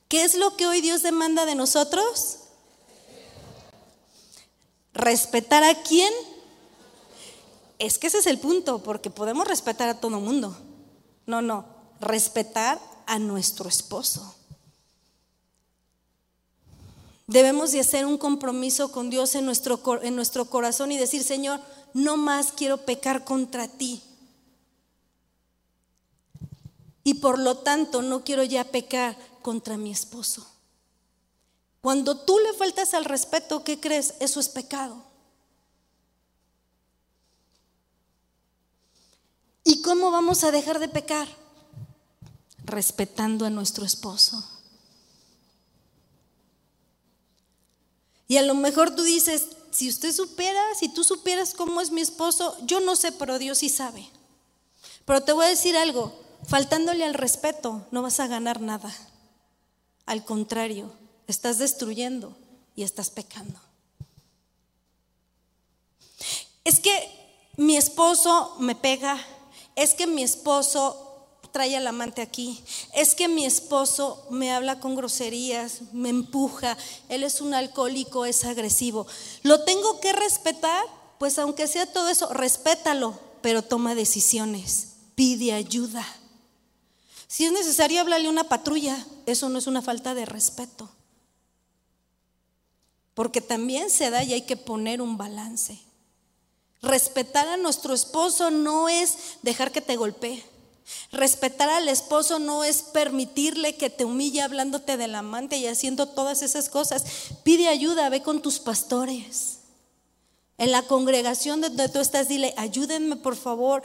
A: ¿Qué es lo que hoy Dios demanda de nosotros? ¿Respetar a quién? Es que ese es el punto, porque podemos respetar a todo mundo. No, no, respetar a nuestro esposo. Debemos de hacer un compromiso con Dios en nuestro, en nuestro corazón y decir, Señor, no más quiero pecar contra ti. Y por lo tanto no quiero ya pecar contra mi esposo. Cuando tú le faltas al respeto, ¿qué crees? Eso es pecado. ¿Y cómo vamos a dejar de pecar? Respetando a nuestro esposo. Y a lo mejor tú dices, si usted supiera, si tú supieras cómo es mi esposo, yo no sé, pero Dios sí sabe. Pero te voy a decir algo, faltándole al respeto, no vas a ganar nada. Al contrario, estás destruyendo y estás pecando. Es que mi esposo me pega, es que mi esposo trae al amante aquí. Es que mi esposo me habla con groserías, me empuja, él es un alcohólico, es agresivo. ¿Lo tengo que respetar? Pues aunque sea todo eso, respétalo, pero toma decisiones, pide ayuda. Si es necesario, háblale a una patrulla, eso no es una falta de respeto. Porque también se da y hay que poner un balance. Respetar a nuestro esposo no es dejar que te golpee. Respetar al esposo no es permitirle que te humille hablándote del amante y haciendo todas esas cosas. Pide ayuda, ve con tus pastores. En la congregación donde tú estás, dile, ayúdenme por favor,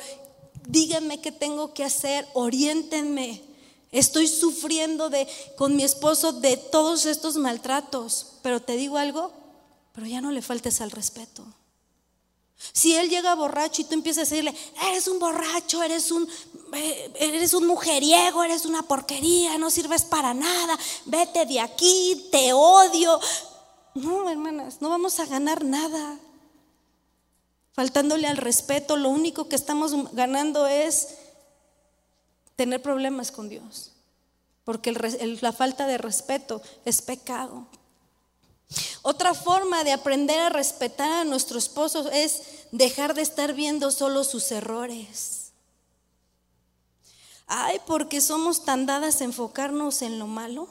A: díganme qué tengo que hacer, oriéntenme. Estoy sufriendo de, con mi esposo de todos estos maltratos, pero te digo algo, pero ya no le faltes al respeto. Si él llega borracho y tú empiezas a decirle, eres un borracho, eres un, eh, eres un mujeriego, eres una porquería, no sirves para nada, vete de aquí, te odio. No, hermanas, no vamos a ganar nada. Faltándole al respeto, lo único que estamos ganando es tener problemas con Dios. Porque la falta de respeto es pecado. Otra forma de aprender a respetar a nuestro esposo es dejar de estar viendo solo sus errores. Ay, porque somos tan dadas a enfocarnos en lo malo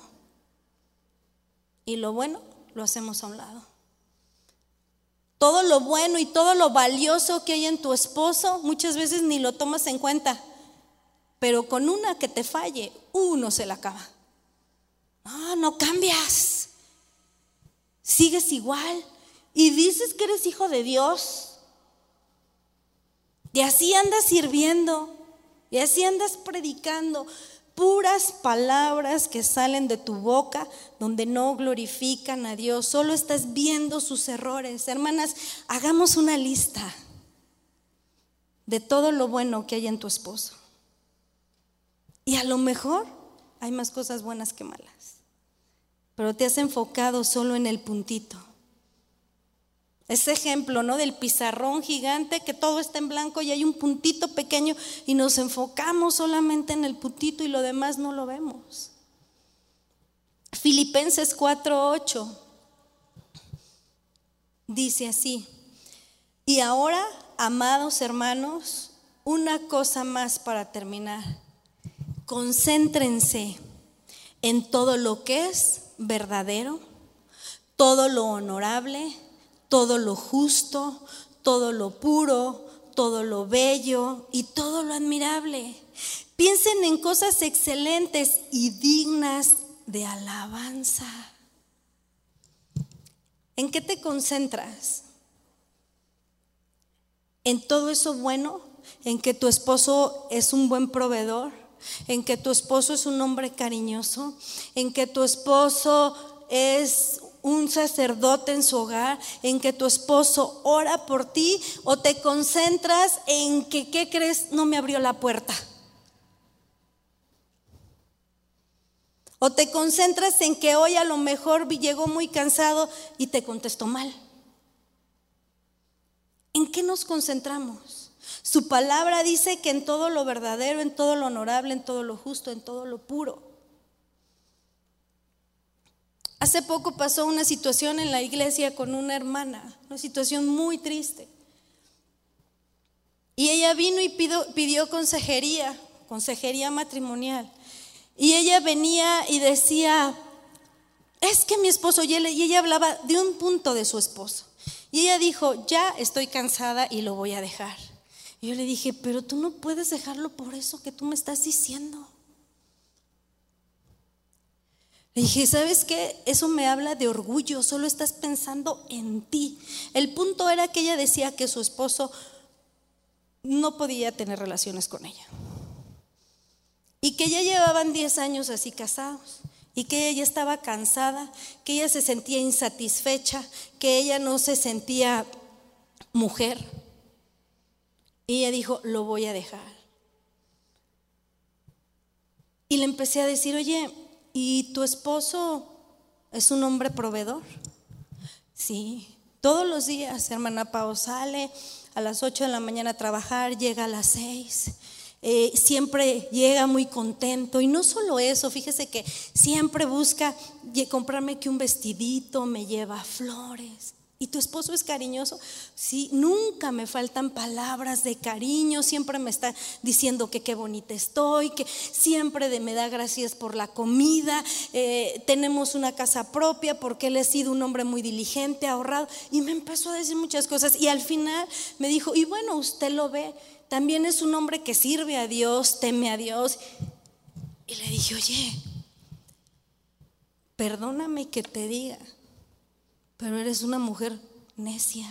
A: y lo bueno lo hacemos a un lado. Todo lo bueno y todo lo valioso que hay en tu esposo muchas veces ni lo tomas en cuenta, pero con una que te falle, uno se la acaba. No, no cambias sigues igual y dices que eres hijo de Dios. Y así andas sirviendo, y así andas predicando puras palabras que salen de tu boca donde no glorifican a Dios, solo estás viendo sus errores. Hermanas, hagamos una lista de todo lo bueno que hay en tu esposo. Y a lo mejor hay más cosas buenas que malas pero te has enfocado solo en el puntito. Ese ejemplo, ¿no? Del pizarrón gigante que todo está en blanco y hay un puntito pequeño y nos enfocamos solamente en el puntito y lo demás no lo vemos. Filipenses 4:8 dice así: Y ahora, amados hermanos, una cosa más para terminar. Concéntrense en todo lo que es verdadero, todo lo honorable, todo lo justo, todo lo puro, todo lo bello y todo lo admirable. Piensen en cosas excelentes y dignas de alabanza. ¿En qué te concentras? ¿En todo eso bueno? ¿En que tu esposo es un buen proveedor? En que tu esposo es un hombre cariñoso, en que tu esposo es un sacerdote en su hogar, en que tu esposo ora por ti o te concentras en que, ¿qué crees? No me abrió la puerta. O te concentras en que hoy a lo mejor llegó muy cansado y te contestó mal. ¿En qué nos concentramos? Su palabra dice que en todo lo verdadero, en todo lo honorable, en todo lo justo, en todo lo puro. Hace poco pasó una situación en la iglesia con una hermana, una situación muy triste. Y ella vino y pidió, consejería, consejería matrimonial. Y ella venía y decía, es que mi esposo, y ella hablaba de un punto de su esposo. Y ella dijo, ya estoy cansada y lo voy a dejar. Y yo le dije, pero tú no puedes dejarlo por eso que tú me estás diciendo. Le dije, ¿sabes qué? Eso me habla de orgullo, solo estás pensando en ti. El punto era que ella decía que su esposo no podía tener relaciones con ella. Y que ya llevaban 10 años así casados. Y que ella estaba cansada, que ella se sentía insatisfecha, que ella no se sentía mujer. Y ella dijo, lo voy a dejar. Y le empecé a decir, oye, ¿Y tu esposo es un hombre proveedor? Sí, todos los días, hermana Pao sale a las 8 de la mañana a trabajar, llega a las 6. Eh, siempre llega muy contento y no solo eso, fíjese que siempre busca comprarme que un vestidito, me lleva flores. ¿Y tu esposo es cariñoso? Sí, nunca me faltan palabras de cariño, siempre me está diciendo que qué bonita estoy, que siempre me da gracias por la comida, eh, tenemos una casa propia porque él ha sido un hombre muy diligente, ahorrado, y me empezó a decir muchas cosas. Y al final me dijo, y bueno, usted lo ve, también es un hombre que sirve a Dios, teme a Dios. Y le dije, oye, perdóname que te diga pero eres una mujer necia.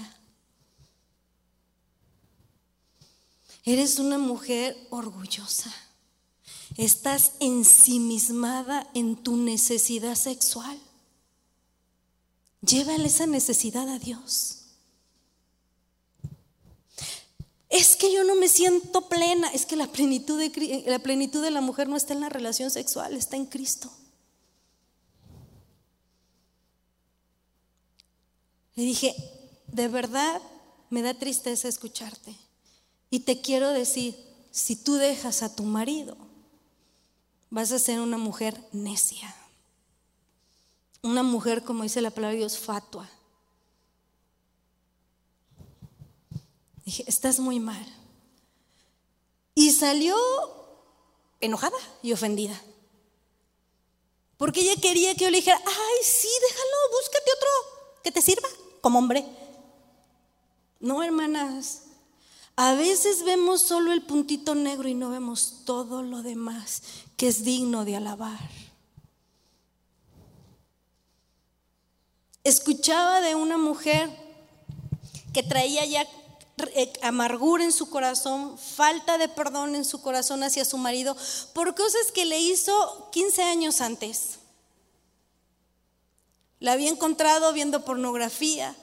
A: Eres una mujer orgullosa. Estás ensimismada en tu necesidad sexual. Llévale esa necesidad a Dios. Es que yo no me siento plena. Es que la plenitud de, la plenitud de la mujer no está en la relación sexual, está en Cristo. Le dije, de verdad me da tristeza escucharte. Y te quiero decir, si tú dejas a tu marido, vas a ser una mujer necia. Una mujer, como dice la palabra de Dios, fatua. Dije, estás muy mal. Y salió enojada y ofendida. Porque ella quería que yo le dijera, ay, sí, déjalo, búscate otro que te sirva como hombre. No, hermanas. A veces vemos solo el puntito negro y no vemos todo lo demás que es digno de alabar. Escuchaba de una mujer que traía ya eh, amargura en su corazón, falta de perdón en su corazón hacia su marido por cosas que le hizo 15 años antes. La había encontrado viendo pornografía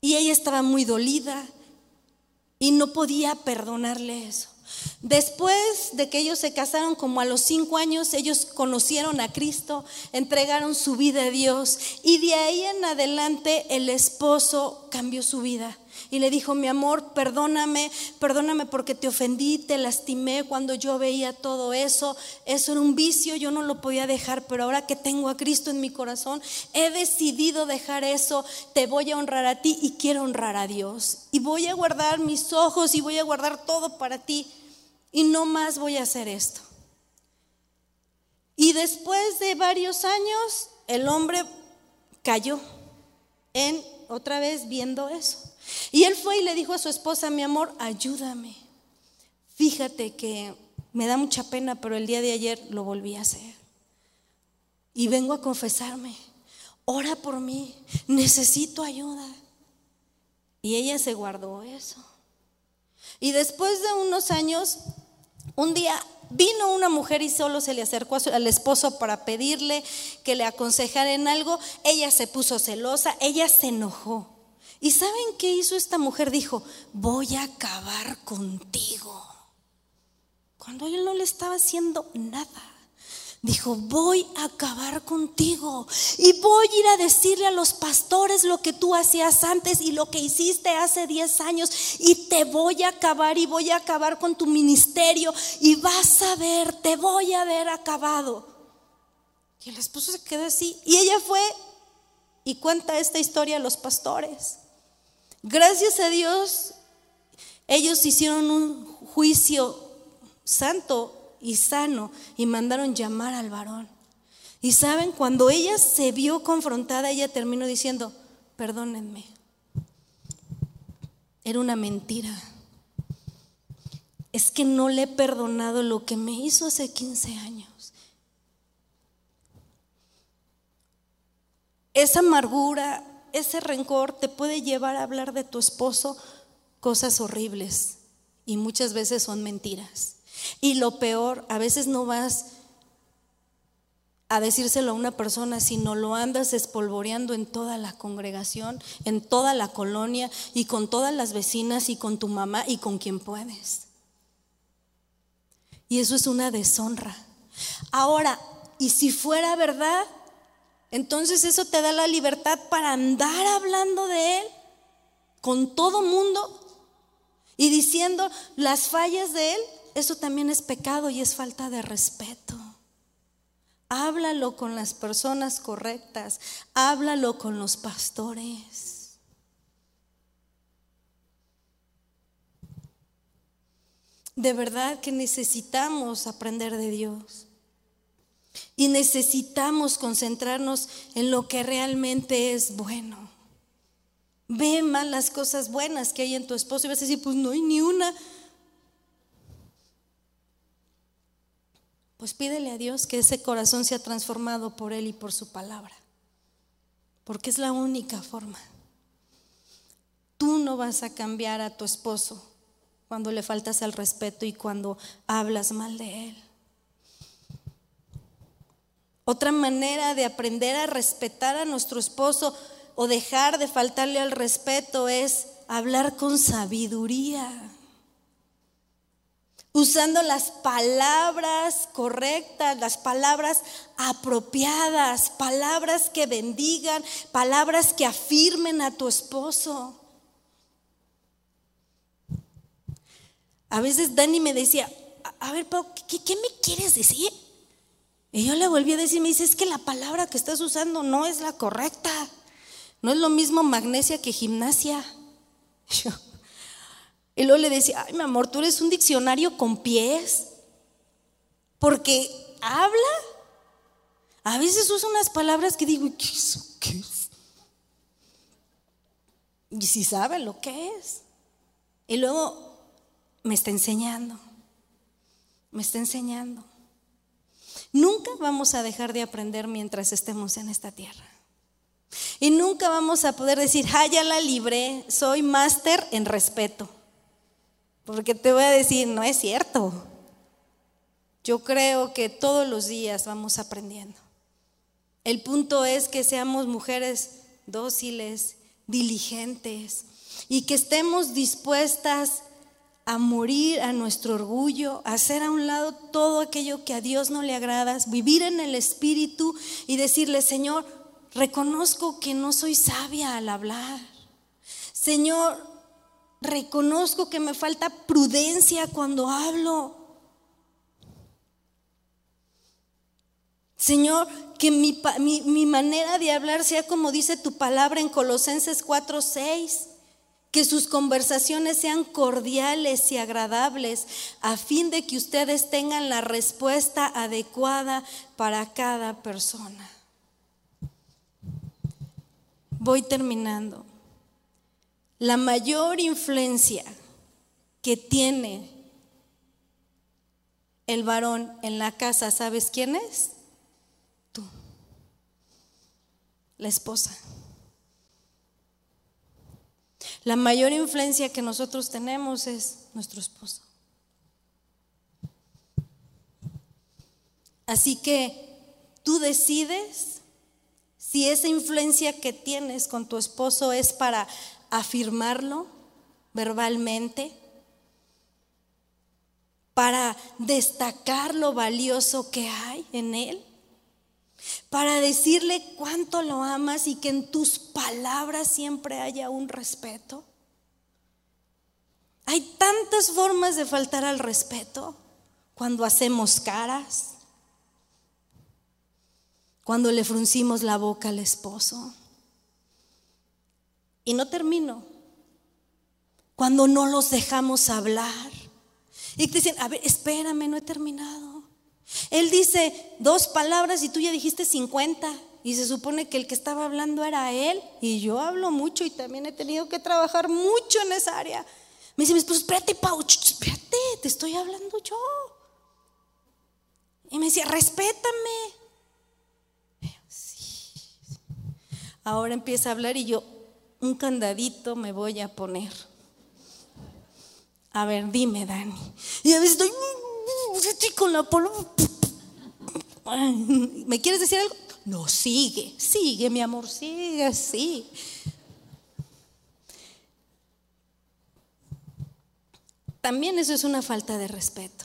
A: y ella estaba muy dolida y no podía perdonarle eso. Después de que ellos se casaron, como a los cinco años, ellos conocieron a Cristo, entregaron su vida a Dios y de ahí en adelante el esposo cambió su vida y le dijo, mi amor, perdóname, perdóname porque te ofendí, te lastimé cuando yo veía todo eso. Eso era un vicio, yo no lo podía dejar, pero ahora que tengo a Cristo en mi corazón, he decidido dejar eso, te voy a honrar a ti y quiero honrar a Dios. Y voy a guardar mis ojos y voy a guardar todo para ti. Y no más voy a hacer esto. Y después de varios años, el hombre cayó en otra vez viendo eso. Y él fue y le dijo a su esposa, mi amor, ayúdame. Fíjate que me da mucha pena, pero el día de ayer lo volví a hacer. Y vengo a confesarme, ora por mí, necesito ayuda. Y ella se guardó eso. Y después de unos años, un día vino una mujer y solo se le acercó al esposo para pedirle que le aconsejara en algo. Ella se puso celosa, ella se enojó. ¿Y saben qué hizo esta mujer? Dijo, voy a acabar contigo. Cuando él no le estaba haciendo nada. Dijo, voy a acabar contigo y voy a ir a decirle a los pastores lo que tú hacías antes y lo que hiciste hace 10 años y te voy a acabar y voy a acabar con tu ministerio y vas a ver, te voy a ver acabado. Y el esposo se quedó así y ella fue y cuenta esta historia a los pastores. Gracias a Dios, ellos hicieron un juicio santo y sano y mandaron llamar al varón. Y saben, cuando ella se vio confrontada, ella terminó diciendo, perdónenme, era una mentira. Es que no le he perdonado lo que me hizo hace 15 años. Esa amargura, ese rencor te puede llevar a hablar de tu esposo cosas horribles y muchas veces son mentiras. Y lo peor, a veces no vas a decírselo a una persona, sino lo andas espolvoreando en toda la congregación, en toda la colonia y con todas las vecinas y con tu mamá y con quien puedes. Y eso es una deshonra. Ahora, y si fuera verdad, entonces eso te da la libertad para andar hablando de Él con todo mundo y diciendo las fallas de Él eso también es pecado y es falta de respeto. Háblalo con las personas correctas, háblalo con los pastores. De verdad que necesitamos aprender de Dios. Y necesitamos concentrarnos en lo que realmente es bueno. Ve más las cosas buenas que hay en tu esposo y vas a decir, pues no hay ni una. Pues pídele a Dios que ese corazón sea transformado por Él y por su palabra. Porque es la única forma. Tú no vas a cambiar a tu esposo cuando le faltas al respeto y cuando hablas mal de Él. Otra manera de aprender a respetar a nuestro esposo o dejar de faltarle al respeto es hablar con sabiduría usando las palabras correctas, las palabras apropiadas, palabras que bendigan, palabras que afirmen a tu esposo. A veces Dani me decía, a ver, Pau, ¿qué, me quieres decir? Y yo le volví a decir, me dice, es que la palabra que estás usando no es la correcta. No es lo mismo magnesia que gimnasia. *laughs* Yo, y luego le decía, ay, mi amor, tú eres un diccionario con pies. Porque habla. A veces usa unas palabras que digo, ¿qué es? ¿Qué es? Y si sabe lo que es. Y luego me está enseñando. Me está enseñando. Nunca vamos a dejar de aprender mientras estemos en esta tierra. Y nunca vamos a poder decir, ah, ya la libré, soy máster en respeto. Porque te voy a decir, no es cierto. Yo creo que todos los días vamos aprendiendo. El punto es que seamos mujeres dóciles, diligentes y que estemos dispuestas a morir a nuestro orgullo, a hacer a un lado todo aquello que a Dios no le agrada, vivir en el Espíritu y decirle, Señor, reconozco que no soy sabia al hablar. Señor, Reconozco que me falta prudencia cuando hablo. Señor, que mi, mi, manera de hablar sea como dice tu palabra en Colosenses 4:6. Que sus conversaciones sean cordiales y agradables, a fin de que ustedes tengan la respuesta adecuada para cada persona. Voy terminando. La mayor influencia que tiene el varón en la casa, ¿sabes quién es? Tú, la esposa. La mayor influencia que nosotros tenemos es nuestro esposo. Así que tú decides si esa influencia que tienes con tu esposo es para afirmarlo verbalmente, para destacar lo valioso que hay en Él, para decirle cuánto lo amas y que en tus palabras siempre haya un respeto. Hay tantas formas de faltar al respeto cuando hacemos caras, cuando le fruncimos la boca al esposo. Y no termino. Cuando no los dejamos hablar. Y te dicen, a ver, espérame, no he terminado. Él dice dos palabras y tú ya dijiste 50. Y se supone que el que estaba hablando era él. Y yo hablo mucho y también he tenido que trabajar mucho en esa área. Me dice mi esposo, espérate, Pau, espérate, te estoy hablando yo. Y me decía, respétame. Ahora empieza a hablar y yo, un candadito me voy a poner. A ver, dime, Dani. Y a veces estoy, estoy con la polvo. ¿Me quieres decir algo? No, sigue, sigue, mi amor, sigue, sí. También eso es una falta de respeto.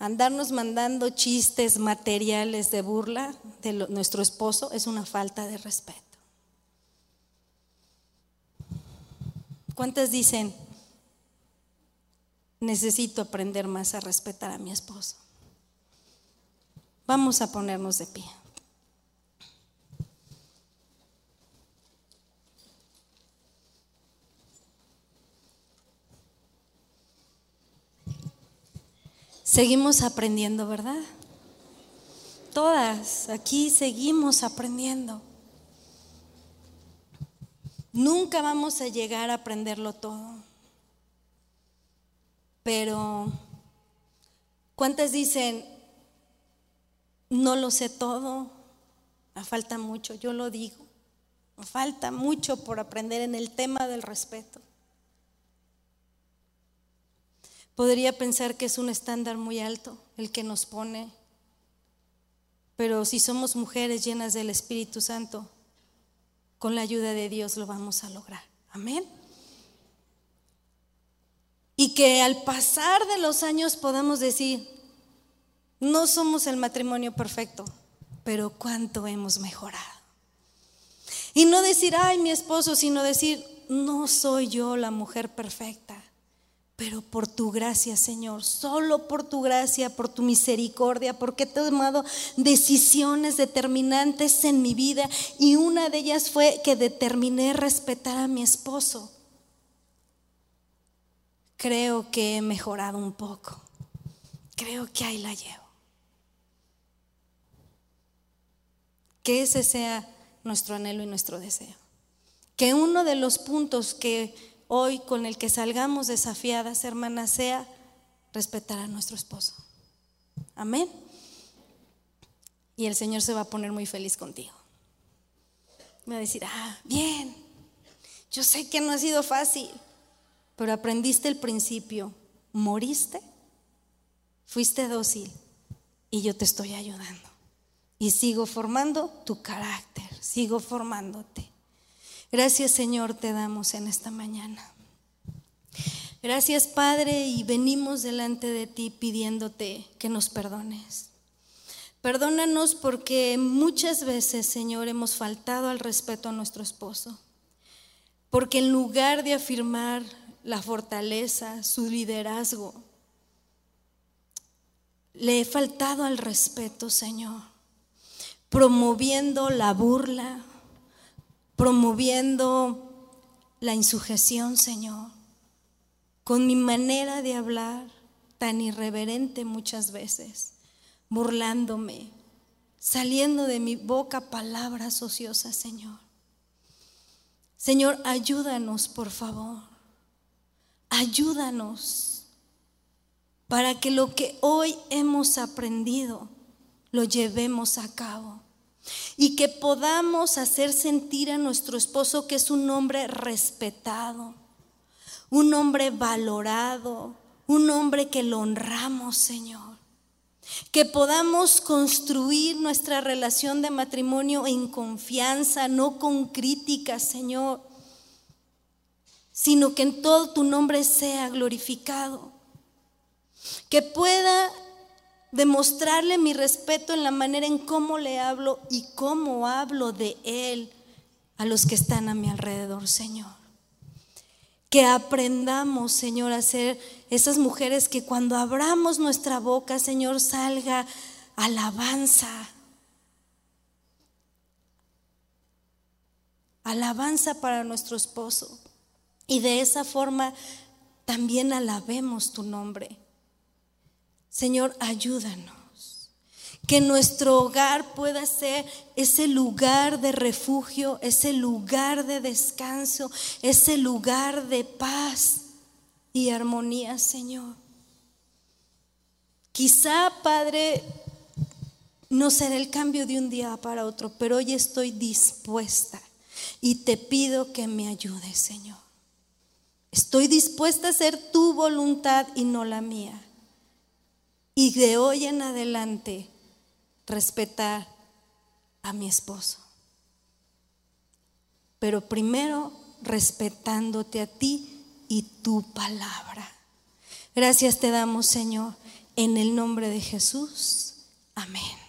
A: Andarnos mandando chistes materiales de burla de nuestro esposo es una falta de respeto. ¿Cuántas dicen, necesito aprender más a respetar a mi esposo? Vamos a ponernos de pie. Seguimos aprendiendo, ¿verdad? Todas aquí seguimos aprendiendo. Nunca vamos a llegar a aprenderlo todo. Pero, ¿cuántas dicen, no lo sé todo? Me falta mucho, yo lo digo. Me falta mucho por aprender en el tema del respeto. Podría pensar que es un estándar muy alto el que nos pone, pero si somos mujeres llenas del Espíritu Santo, con la ayuda de Dios lo vamos a lograr. Amén. Que al pasar de los años podamos decir, no somos el matrimonio perfecto, pero cuánto hemos mejorado. Y no decir, ay, mi esposo, sino decir, no soy yo la mujer perfecta, pero por tu gracia, Señor, solo por tu gracia, por tu misericordia, porque he tomado decisiones determinantes en mi vida y una de ellas fue que determiné respetar a mi esposo. Creo que he mejorado un poco. Creo que ahí la llevo. Que ese sea nuestro anhelo y nuestro deseo. Que uno de los puntos que hoy con el que salgamos desafiadas, hermanas, sea respetar a nuestro esposo. Amén. Y el Señor se va a poner muy feliz contigo. Me va a decir, ah, bien, yo sé que no ha sido fácil, pero aprendiste el principio, moriste, fuiste dócil y yo te estoy ayudando. Y sigo formando tu carácter, sigo formándote. Gracias Señor te damos en esta mañana. Gracias Padre y venimos delante de ti pidiéndote que nos perdones. Perdónanos porque muchas veces, Señor, hemos faltado al respeto a nuestro esposo. Porque en lugar de afirmar la fortaleza, su liderazgo, le he faltado al respeto, Señor, promoviendo la burla, promoviendo la insujeción, Señor, con mi manera de hablar tan irreverente muchas veces, burlándome, saliendo de mi boca palabras ociosas, Señor. Señor, ayúdanos, por favor. Ayúdanos para que lo que hoy hemos aprendido lo llevemos a cabo y que podamos hacer sentir a nuestro esposo que es un hombre respetado, un hombre valorado, un hombre que lo honramos, Señor. Que podamos construir nuestra relación de matrimonio en confianza, no con críticas, Señor. Sino que en todo tu nombre sea glorificado. Que pueda demostrarle mi respeto en la manera en cómo le hablo y cómo hablo de Él a los que están a mi alrededor, Señor. Que aprendamos, Señor, a ser esas mujeres que cuando abramos nuestra boca, Señor, salga alabanza. Alabanza para nuestro esposo. Y de esa forma también alabemos tu nombre. Señor, ayúdanos. Que nuestro hogar pueda ser ese lugar de refugio, ese lugar de descanso, ese lugar de paz y armonía, Señor. Quizá, Padre, no será el cambio de un día para otro, pero hoy estoy dispuesta y te pido que me ayudes, Señor. Estoy dispuesta a hacer tu voluntad y no la mía. Y de hoy en adelante respetar a mi esposo. Pero primero respetándote a ti y tu palabra. Gracias te damos, Señor, en el nombre de Jesús. Amén.